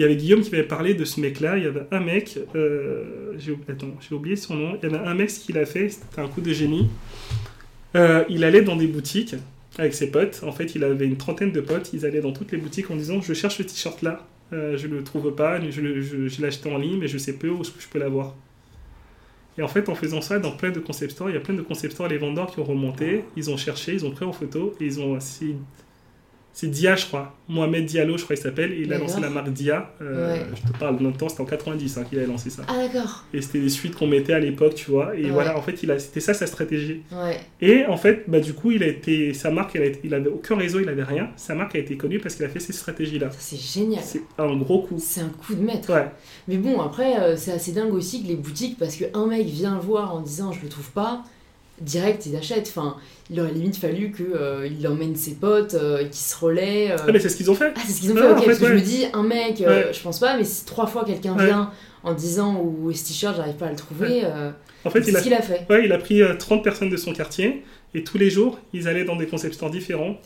il y avait Guillaume qui m'avait parlé de ce mec-là. Il y avait un mec, euh, j'ai attends, j'ai oublié son nom. Il y avait un mec, ce qu'il a fait, c'était un coup de génie. Euh, il allait dans des boutiques avec ses potes. En fait, il avait une trentaine de potes. Ils allaient dans toutes les boutiques en disant Je cherche ce t-shirt là. Euh, je le trouve pas. Je, l'ai acheté en ligne, mais je sais peu où je peux l'avoir. Et en fait, en faisant ça, dans plein de concept stores, il y a plein de concept stores, les vendeurs qui ont remonté, ils ont cherché, ils ont pris en photo et ils ont. C'est, c'est Dia, je crois. Mohamed Diallo, je crois qu'il s'appelle. Et il a lancé la marque Dia. Euh, Ouais. Je te parle de notre temps, c'était en 90 hein, qu'il a lancé ça. Ah d'accord. Et c'était des suites qu'on mettait à l'époque, tu vois. Et Ouais. voilà, en fait, il a, c'était ça sa stratégie. Ouais. Et en fait, bah, du coup, il a été, sa marque, elle a été- il avait aucun réseau, il avait rien. Sa marque a été connue parce qu'il a fait ces stratégies-là. Ça c'est génial. C'est un gros coup. C'est un coup de maître. Ouais, Mais bon, après, euh, c'est assez dingue aussi que les boutiques, parce qu'un mec vient le voir en disant je le trouve pas, direct ils achètent. Enfin, il aurait limite fallu qu'il emmène ses potes, euh, qu'ils se relaient. euh. Ah, mais c'est ce qu'ils ont fait. Ah, c'est ce qu'ils ont fait, en ok, fait, parce que je me dis, un mec, euh, Ouais. je pense pas, mais si trois fois quelqu'un Ouais. vient en disant est ce t-shirt, j'arrive pas à le trouver, euh, En fait, c'est il a, ce qu'il a fait. ouais, il a pris euh, 30 personnes de son quartier et tous les jours, ils allaient dans des concept stores différents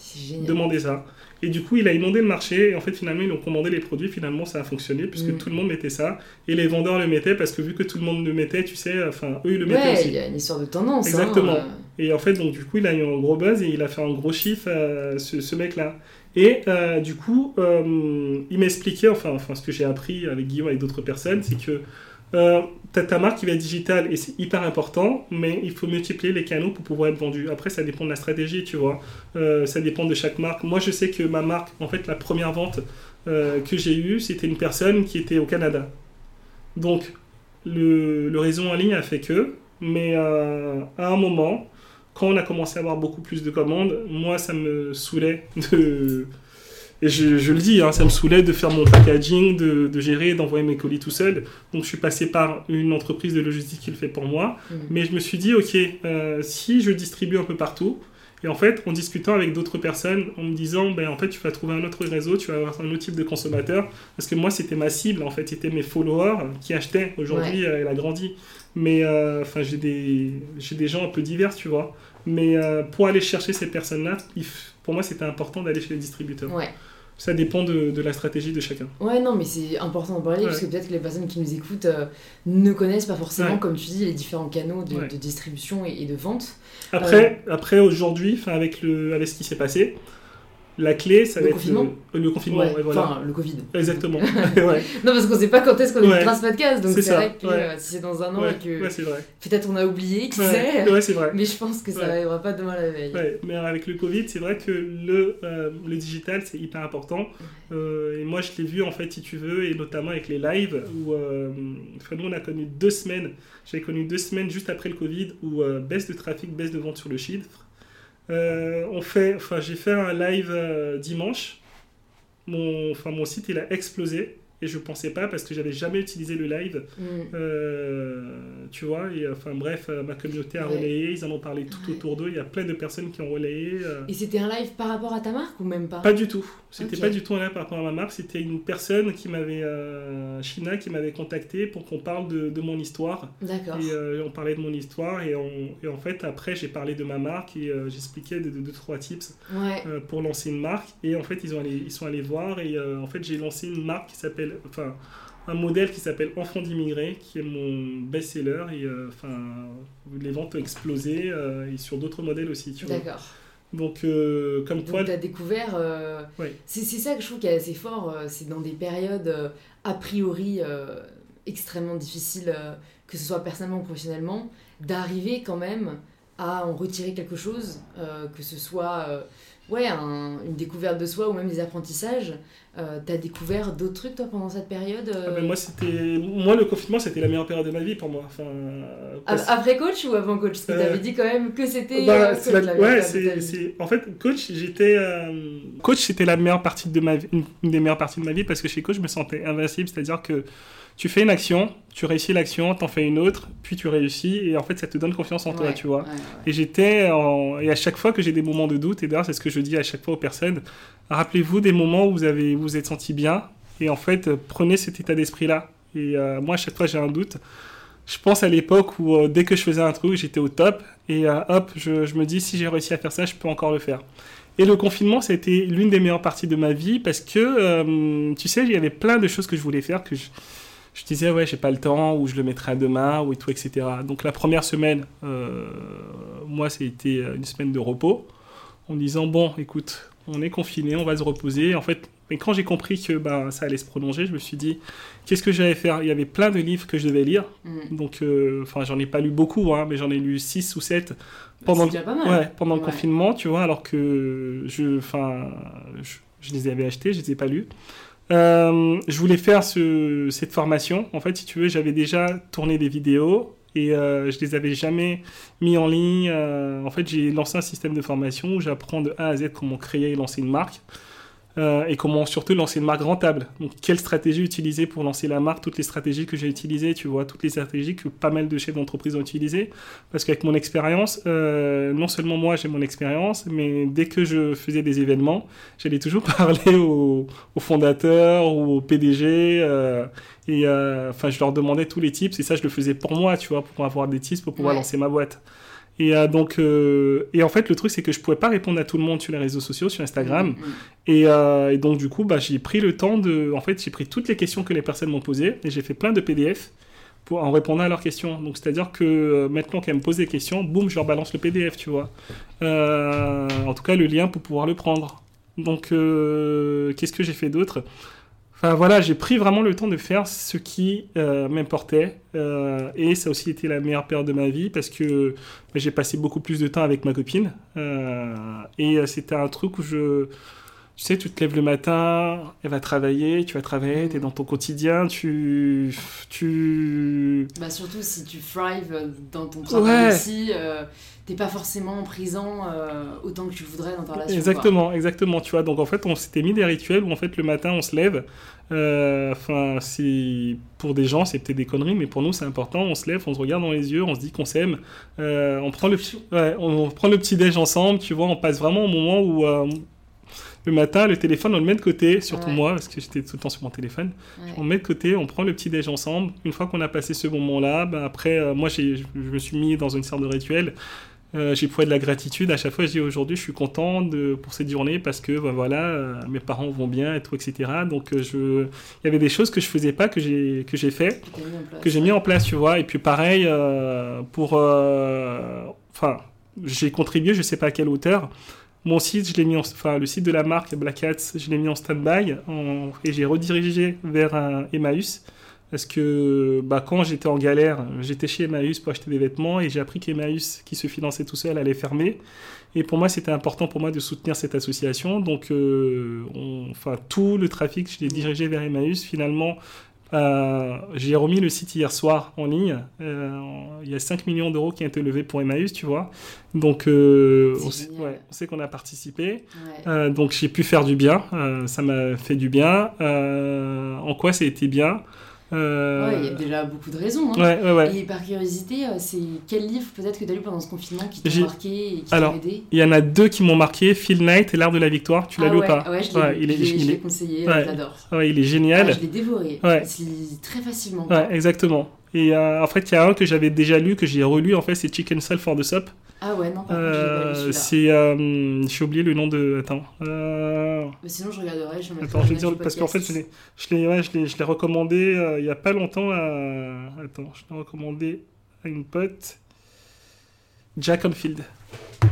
demander ça. Et du coup, il a inondé le marché. Et en fait, finalement, ils ont commandé les produits. Finalement, ça a fonctionné puisque Mm. tout le monde mettait ça. Et les vendeurs le mettaient parce que vu que tout le monde le mettait, tu sais, enfin, eux, ils le mettaient Ouais, aussi. il y a une histoire de tendance. Exactement. hein, Et en fait, donc, du coup, il a eu un gros buzz et il a fait un gros chiffre, euh, ce, ce mec-là. Et euh, du coup, euh, il m'expliquait, enfin, enfin, ce que j'ai appris avec Guillaume, avec d'autres personnes, c'est que euh, as ta marque qui va être digitale et c'est hyper important, mais il faut multiplier les canaux pour pouvoir être vendu. Après, ça dépend de la stratégie, tu vois. Euh, ça dépend de chaque marque. Moi, je sais que ma marque, en fait, la première vente euh, que j'ai eue, c'était une personne qui était au Canada. Donc, le, le réseau en ligne a fait que, mais euh, à un moment, quand on a commencé à avoir beaucoup plus de commandes, moi, ça me saoulait de... Et je, je le dis, hein, ça me saoulait de faire mon packaging, de, de gérer, d'envoyer mes colis tout seul. Donc je suis passé par une entreprise de logistique qui le fait pour moi. Mhm. Mais je me suis dit, ok, euh, si je distribue un peu partout, et en fait, en discutant avec d'autres personnes, en me disant, ben, en fait, tu vas trouver un autre réseau, tu vas avoir un autre type de consommateur, parce que moi, c'était ma cible, en fait, c'était mes followers qui achetaient. Aujourd'hui, euh, elle a grandi. Mais, euh, enfin, j'ai des, j'ai des gens un peu divers, tu vois. Mais euh, pour aller chercher ces personnes-là, il f- pour moi, c'était important d'aller chez les distributeurs. Ouais. Ça dépend de, de la stratégie de chacun. Ouais, non, mais c'est important d'en parler Ouais. parce que peut-être que les personnes qui nous écoutent euh, ne connaissent pas forcément, Ouais. comme tu dis, les différents canaux de, distribution et, et de vente. Après, après aujourd'hui, avec, le, avec ce qui s'est passé, la clé, ça Le va confinement être le, le confinement. Ouais, ouais, voilà. Enfin, le Covid. Exactement. [laughs] [laughs] ouais, Non, parce qu'on sait pas quand est-ce qu'on Ouais. écoutera ce podcast, donc C'est vrai que euh, si c'est dans un an et que ouais, c'est vrai. peut-être on a oublié, qui sait, ouais, c'est vrai. mais je pense que ça Ouais. arrivera pas demain la veille. Ouais, mais avec le Covid, c'est vrai que le, euh, le digital, c'est hyper important. Euh, et moi, je l'ai vu, en fait, si tu veux, et notamment avec les lives, où enfin, nous, on a connu deux semaines, j'avais connu deux semaines juste après le Covid, où baisse de trafic, baisse de vente sur le chiffre. Euh, on fait, j'ai fait un live euh, dimanche. Mon, enfin, site, a explosé. Et je pensais pas parce que j'avais jamais utilisé le live. Mm. Euh, tu vois. Et enfin bref, euh, ma communauté a Ouais. relayé, ils en ont parlé tout Ouais. autour d'eux. Il y a plein de personnes qui ont relayé. euh, Et c'était un live par rapport à ta marque ou même pas? Pas du tout. C'était Ok. pas du tout un lien par rapport à ma marque. C'était une personne qui m'avait, euh, China, qui m'avait contacté pour qu'on parle de, de mon histoire. D'accord. Et on parlait de mon histoire et, on- et en fait après j'ai parlé de ma marque et j'expliquais de, de, deux trois tips Ouais. pour lancer une marque et en fait ils ont allé, ils sont allés voir et en fait j'ai lancé une marque qui s'appelle enfin un modèle qui s'appelle Enfant d'immigrés qui est mon best-seller et euh, enfin les ventes ont explosé euh, et sur d'autres modèles aussi tu vois D'accord. donc euh, comme quoi Donc, tu as découvert. Ouais. C'est c'est ça que je trouve qui est assez fort. c'est dans des périodes a priori extrêmement difficiles, que ce soit personnellement ou professionnellement, d'arriver quand même à en retirer quelque chose, que ce soit ouais, un- une découverte de soi ou même des apprentissages. Euh, tu as découvert d'autres trucs toi pendant cette période euh, Ah ben, moi c'était moi le confinement c'était la meilleure période de ma vie pour moi enfin a- parce- Après coach ou avant coach? Parce que Euh, tu avais dit quand même que c'était. Bah, euh, c'est coach, la- ouais, c'est, c'est- en fait, coach, j'étais euh, coach, c'était la meilleure partie de ma vie, une, des meilleures parties de ma vie parce que chez coach, je me sentais invincible, c'est-à-dire que tu fais une action, tu réussis l'action, t'en fais une autre, puis tu réussis et en fait, ça te donne confiance en toi, tu vois. ouais, ouais. Et j'étais en- et à chaque fois que j'ai des moments de doute, et d'ailleurs c'est ce que je dis à chaque fois aux personnes, rappelez-vous des moments où vous avez vous êtes senti bien et en fait euh, prenez cet état d'esprit là. Et euh, moi à chaque fois j'ai un doute. Je pense à l'époque où euh, dès que je faisais un truc j'étais au top et hop je, je me dis si j'ai réussi à faire ça je peux encore le faire. Et le confinement c'était l'une des meilleures parties de ma vie parce que tu sais il y avait plein de choses que je voulais faire que je je disais ouais j'ai pas le temps ou je le mettrai à demain ou et tout etc donc la première semaine moi c'était une semaine de repos en disant bon écoute on est confiné on va se reposer en fait mais quand j'ai compris que ben, ça allait se prolonger je me suis dit qu'est-ce que j'allais faire? Il y avait plein de livres que je devais lire Mm. donc euh, enfin j'en ai pas lu beaucoup hein, mais j'en ai lu 6 ou 7 pendant. Ouais, le confinement, tu vois, alors que je, je, je les avais achetés, je les ai pas lus. Euh, je voulais faire ce, cette formation. En fait, si tu veux, j'avais déjà tourné des vidéos et euh, je les avais jamais mis en ligne. Euh, en fait, j'ai lancé un système de formation où j'apprends de A à Z comment créer et lancer une marque. Euh, et comment surtout lancer une marque rentable. Donc, quelle stratégie utiliser pour lancer la marque, toutes les stratégies que j'ai utilisées, tu vois, toutes les stratégies que pas mal de chefs d'entreprise ont utilisées. Parce qu'avec mon expérience, euh, non seulement moi j'ai mon expérience, mais dès que je faisais des événements, j'allais toujours [laughs] parler aux, aux fondateurs ou aux PDG. euh, et euh, enfin, je leur demandais tous les tips, et ça, je le faisais pour moi, tu vois, pour avoir des tips pour pouvoir Ouais. lancer ma boîte. Et euh, donc, euh, et en fait, le truc, c'est que je pouvais pas répondre à tout le monde sur les réseaux sociaux, sur Instagram. Mm, mm. Et, euh, et donc, du coup, bah, j'ai pris le temps de. En fait, j'ai pris toutes les questions que les personnes m'ont posées et j'ai fait plein de PDF pour, en répondant à leurs questions. Donc, c'est-à-dire que maintenant qu'elles me posent des questions, boum, je leur balance le PDF, tu vois. En tout cas, le lien pour pouvoir le prendre. Donc, qu'est-ce que j'ai fait d'autre? Voilà, j'ai pris vraiment le temps de faire ce qui euh, m'importait. Euh, et ça a aussi été la meilleure période de ma vie parce que bah, j'ai passé beaucoup plus de temps avec ma copine. Euh, et c'était un truc où je. Tu sais, tu te lèves le matin, elle va travailler, tu vas travailler, tu es dans ton quotidien, tu. tu... Bah surtout si tu thrive dans ton travail Ouais. aussi, euh, t'es pas forcément présent euh, autant que tu voudrais dans ta relation. Exactement, exactement, tu vois. Donc en fait, on s'était mis des rituels où en fait le matin on se lève. Euh, Enfin, pour des gens c'est peut-être des conneries, mais pour nous c'est important. On se lève, on se regarde dans les yeux, on se dit qu'on s'aime. Euh, on prend le ouais, on prend le petit déj ensemble, tu vois. On passe vraiment au moment où euh, le matin le téléphone on le met de côté, surtout Ouais. moi parce que j'étais tout le temps sur mon téléphone. Ouais. On met de côté, on prend le petit déj ensemble. Une fois qu'on a passé ce moment-là, ben après, euh, moi, je me suis mis dans une sorte de rituel. Euh, j'ai pris de la gratitude. À chaque fois, je dis aujourd'hui, je suis content de, pour cette journée parce que ben voilà, euh, mes parents vont bien et tout, etc. Donc, euh, je, il y avait des choses que je faisais pas que j'ai que j'ai fait Que j'ai mis en place, tu vois. Et puis pareil, pour... Enfin, j'ai contribué, je sais pas à quelle hauteur. Mon site, je l'ai mis en... Enfin, le site de la marque Black Hats, je l'ai mis en stand-by et j'ai redirigé vers un Emmaüs. Parce que bah, quand j'étais en galère, j'étais chez Emmaüs pour acheter des vêtements et j'ai appris qu'Emmaüs, qui se finançait tout seul, allait fermer. Et pour moi, c'était important pour moi de soutenir cette association. Donc, euh, enfin, tout le trafic, je l'ai dirigé vers Emmaüs. Finalement, euh, j'ai remis le site hier soir en ligne. Euh, il y a 5 millions d'euros qui ont été levés pour Emmaüs, tu vois. Donc, euh, on, sait, ouais, qu'on a participé. Ouais. Donc, j'ai pu faire du bien. Ça m'a fait du bien. En quoi ça a été bien? Euh, Ouais, il y a déjà beaucoup de raisons. hein. ouais, ouais, ouais. Et par curiosité, euh, c'est quel livre peut-être que tu as lu pendant ce confinement qui t'a marqué et qui t'a aidé Il y en a deux qui m'ont marqué, Phil Knight et l'art de la victoire. Tu l'as ah lu ou pas Ouais, je l'ai il est, Je l'ai- il je l'ai est- conseillé, euh, j'adore. ouais, il est Ah, génial. je l'ai dévoré. Lit très facilement. Exactement. Et euh, en fait, il y a un que j'avais déjà lu, que j'ai relu, en fait, c'est Chicken Soul for the Soup. Ah ouais, non, par contre, Euh, celui-là. c'est. euh, j'ai oublié le nom de. Attends. Mais sinon, je regarderai. Je Attends, je vais dire, parce qu'en fait, je l'ai, je l'ai, ouais, je l'ai, recommandé il y a pas longtemps à. Attends, je l'ai recommandé à une pote. Jack Onfield. Non,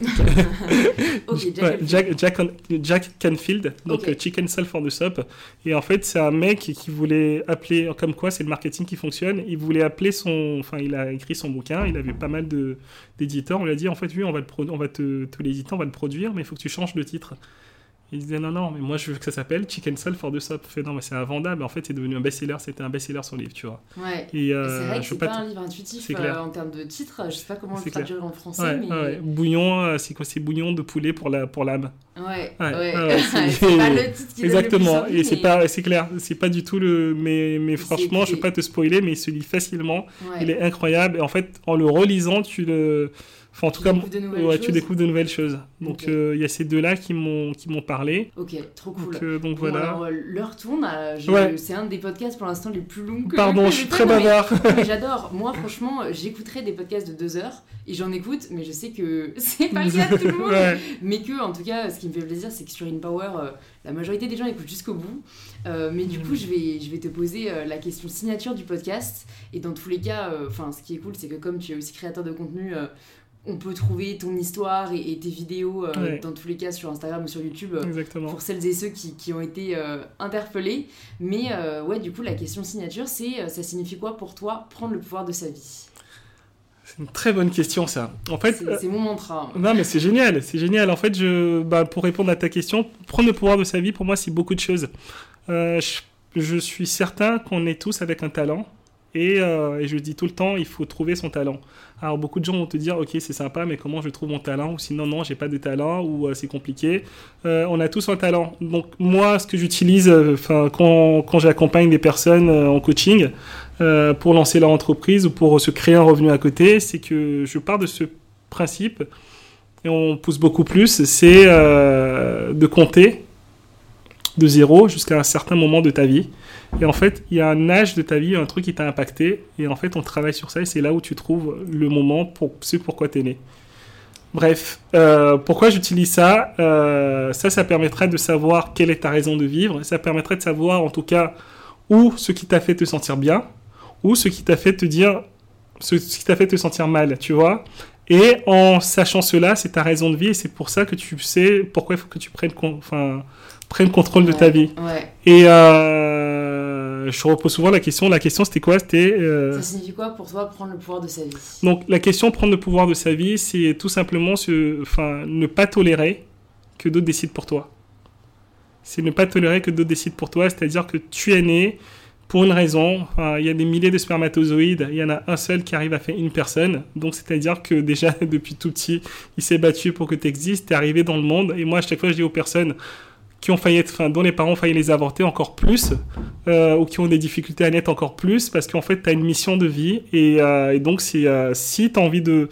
[laughs] Jack Ouais. Jack, Jack, On- Jack Canfield, donc euh, Chicken Soul for the Soup. Et en fait, c'est un mec qui voulait appeler, comme quoi c'est le marketing qui fonctionne, il voulait appeler son. Enfin, il a écrit son bouquin, il avait pas mal de, d'éditeurs. On lui a dit, en fait, oui, on va, pro- on va te, te l'éditer, on va le produire, mais il faut que tu changes le titre. Il disait, non, non, mais moi je veux que ça s'appelle Chicken Soul for the Soup. Il fait, non, mais c'est invendable. En fait, c'est devenu un best-seller, c'était un best-seller son livre, tu vois. Ouais. Et Et euh, c'est vrai que c'est pas, un livre intuitif c'est euh, clair. en termes de titre. Je sais pas comment le C'est clair. traduire en français, Ouais, mais ouais. Bouillon, euh, c'est quoi? C'est bouillon de poulet pour, la, pour l'âme. ouais, Ouais, [laughs] c'est- c'est pas le titre qui le plus Exactement, envie, et c'est pas, c'est clair, c'est pas du tout le, mais, mais c'est franchement, je vais pas te spoiler, mais il se lit facilement, il est incroyable, et en fait, en le relisant, tu le, enfin, en Tu tout cas, découvres ouais, tu découvres de nouvelles choses. Donc, euh, il y a ces deux-là qui m'ont, parlé. Ok, trop cool. Donc, euh, donc Bon, voilà. alors, euh, l'heure tourne. Ouais. C'est un des podcasts pour l'instant les plus longs que Pardon, [laughs] que je suis très non, bavard. [laughs] J'adore. Moi, franchement, j'écouterai des podcasts de deux heures et j'en écoute, mais je sais que [laughs] c'est pas le cas de tout le monde. Ouais. Mais que, en tout cas, ce qui me fait plaisir, c'est que sur InPower, euh, la majorité des gens écoutent jusqu'au bout. Euh, mais du Mhm. coup, je vais, je vais te poser euh, la question signature du podcast. Et dans tous les cas, enfin, ce qui est cool, c'est que comme tu es aussi créateur de contenu, on peut trouver ton histoire et, et tes vidéos, euh, Ouais. dans tous les cas, sur Instagram ou sur YouTube. euh, Exactement. pour celles et ceux qui, qui ont été euh, interpellés. Mais ouais, du coup, la question signature, c'est ça signifie quoi pour toi prendre le pouvoir de sa vie? C'est une très bonne question, ça. En fait, C'est mon mantra. hein. Non, mais c'est génial, c'est génial. En fait, je, bah, pour répondre à ta question, prendre le pouvoir de sa vie, pour moi, c'est beaucoup de choses. Je, je suis certain qu'on est tous avec un talent. Et, et je dis tout le temps, il faut trouver son talent. Alors, beaucoup de gens vont te dire, ok, c'est sympa, mais comment je trouve mon talent? Ou sinon, non, j'ai pas de talent, ou euh, c'est compliqué. Euh, on a tous un talent. Donc, moi, ce que j'utilise euh, enfin, quand, quand j'accompagne des personnes en coaching, pour lancer leur entreprise ou pour se créer un revenu à côté, c'est que je pars de ce principe et on pousse beaucoup plus, c'est de compter de zéro jusqu'à un certain moment de ta vie. Et en fait, il y a un âge de ta vie, un truc qui t'a impacté, et en fait, on travaille sur ça, et c'est là où tu trouves le moment pour ce pourquoi t'es né. Bref, euh, pourquoi j'utilise ça Euh, Ça, ça permettrait de savoir quelle est ta raison de vivre, ça permettrait de savoir en tout cas où ce qui t'a fait te sentir bien, ou ce qui t'a fait te dire, ce, ce qui t'a fait te sentir mal, tu vois. Et en sachant cela, c'est ta raison de vie, et c'est pour ça que tu sais pourquoi il faut que tu prennes, con- enfin, prennes contrôle de ta vie. Ouais. Et euh, je repose souvent la question. La question, c'était quoi? C'était euh, Ça signifie quoi pour toi prendre le pouvoir de sa vie? Donc la question prendre le pouvoir de sa vie, c'est tout simplement se, enfin, ne pas tolérer que d'autres décident pour toi. C'est ne pas tolérer que d'autres décident pour toi, c'est-à-dire que tu es né pour une raison. Enfin, il y a des milliers de spermatozoïdes, il y en a un seul qui arrive à faire une personne. Donc c'est-à-dire que [laughs] déjà depuis tout petit, il s'est battu pour que tu existes, tu es arrivé dans le monde. Et moi, à chaque fois, je dis aux personnes qui ont failli être, enfin, dont les parents ont failli les avorter encore plus, euh, ou qui ont des difficultés à naître encore plus, parce qu'en fait, tu as une mission de vie. Et, euh, et donc, c'est, euh, si tu as envie de,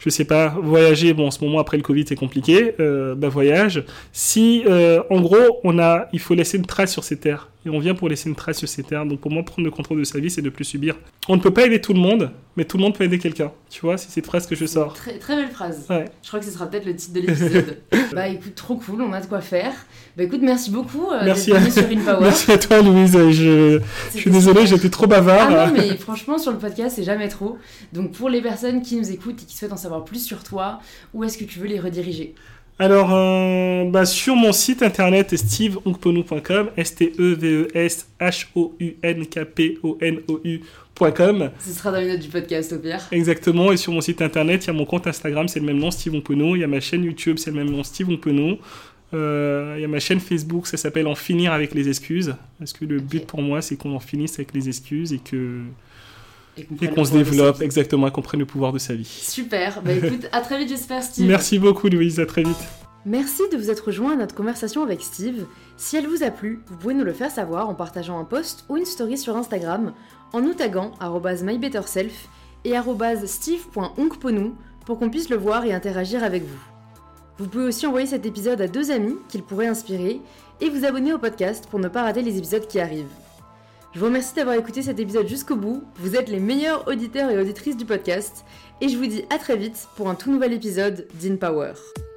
je sais pas, voyager, bon, en ce moment, après le Covid, c'est compliqué, euh, bah, voyage. Si, euh, en gros, on a, il faut laisser une trace sur ces terres. Et on vient pour laisser une trace sur ces terres. Donc, pour moi, prendre le contrôle de sa vie, c'est de plus subir. On ne peut pas aider tout le monde, mais tout le monde peut aider quelqu'un. Tu vois, c'est cette phrase que je sors. Très, très belle phrase. Ouais. Je crois que ce sera peut-être le titre de l'épisode. [laughs] bah écoute, trop cool, on a de quoi faire. Bah écoute, merci beaucoup euh, Merci à- sur. [laughs] Merci à toi, Louise. Je, suis désolé, super. j'étais trop bavard. Ah non, [laughs] mais franchement, sur le podcast, c'est jamais trop. Donc, pour les personnes qui nous écoutent et qui souhaitent en savoir plus sur toi, où est-ce que tu veux les rediriger? Alors, euh, bah, sur mon site internet steveonkponu.com, S-T-E-V-E-S-H-O-U-N-K-P-O-N-O-U.com. Ce sera dans les notes du podcast au pire. Exactement, et sur mon site internet, il y a mon compte Instagram, c'est le même nom, Steve Onkponu. Il y a ma chaîne YouTube, c'est le même nom, Steve Onkponu. Euh, il y a ma chaîne Facebook, ça s'appelle En finir avec les excuses. Parce que le but pour moi, c'est qu'on en finisse avec les excuses et que Et qu'on et se développe, exactement, et qu'on prenne le pouvoir de sa vie. Super. Bah écoute, à très vite, j'espère, Steve. Merci beaucoup, Louise, à très vite. Merci de vous être rejoint à notre conversation avec Steve. Si elle vous a plu, vous pouvez nous le faire savoir en partageant un post ou une story sur Instagram, en nous taguant mybetterself et steve.onkponou pour qu'on puisse le voir et interagir avec vous. Vous pouvez aussi envoyer cet épisode à deux amis qu'il pourrait inspirer et vous abonner au podcast pour ne pas rater les épisodes qui arrivent. Je vous remercie d'avoir écouté cet épisode jusqu'au bout, vous êtes les meilleurs auditeurs et auditrices du podcast, et je vous dis à très vite pour un tout nouvel épisode d'InPower. Power.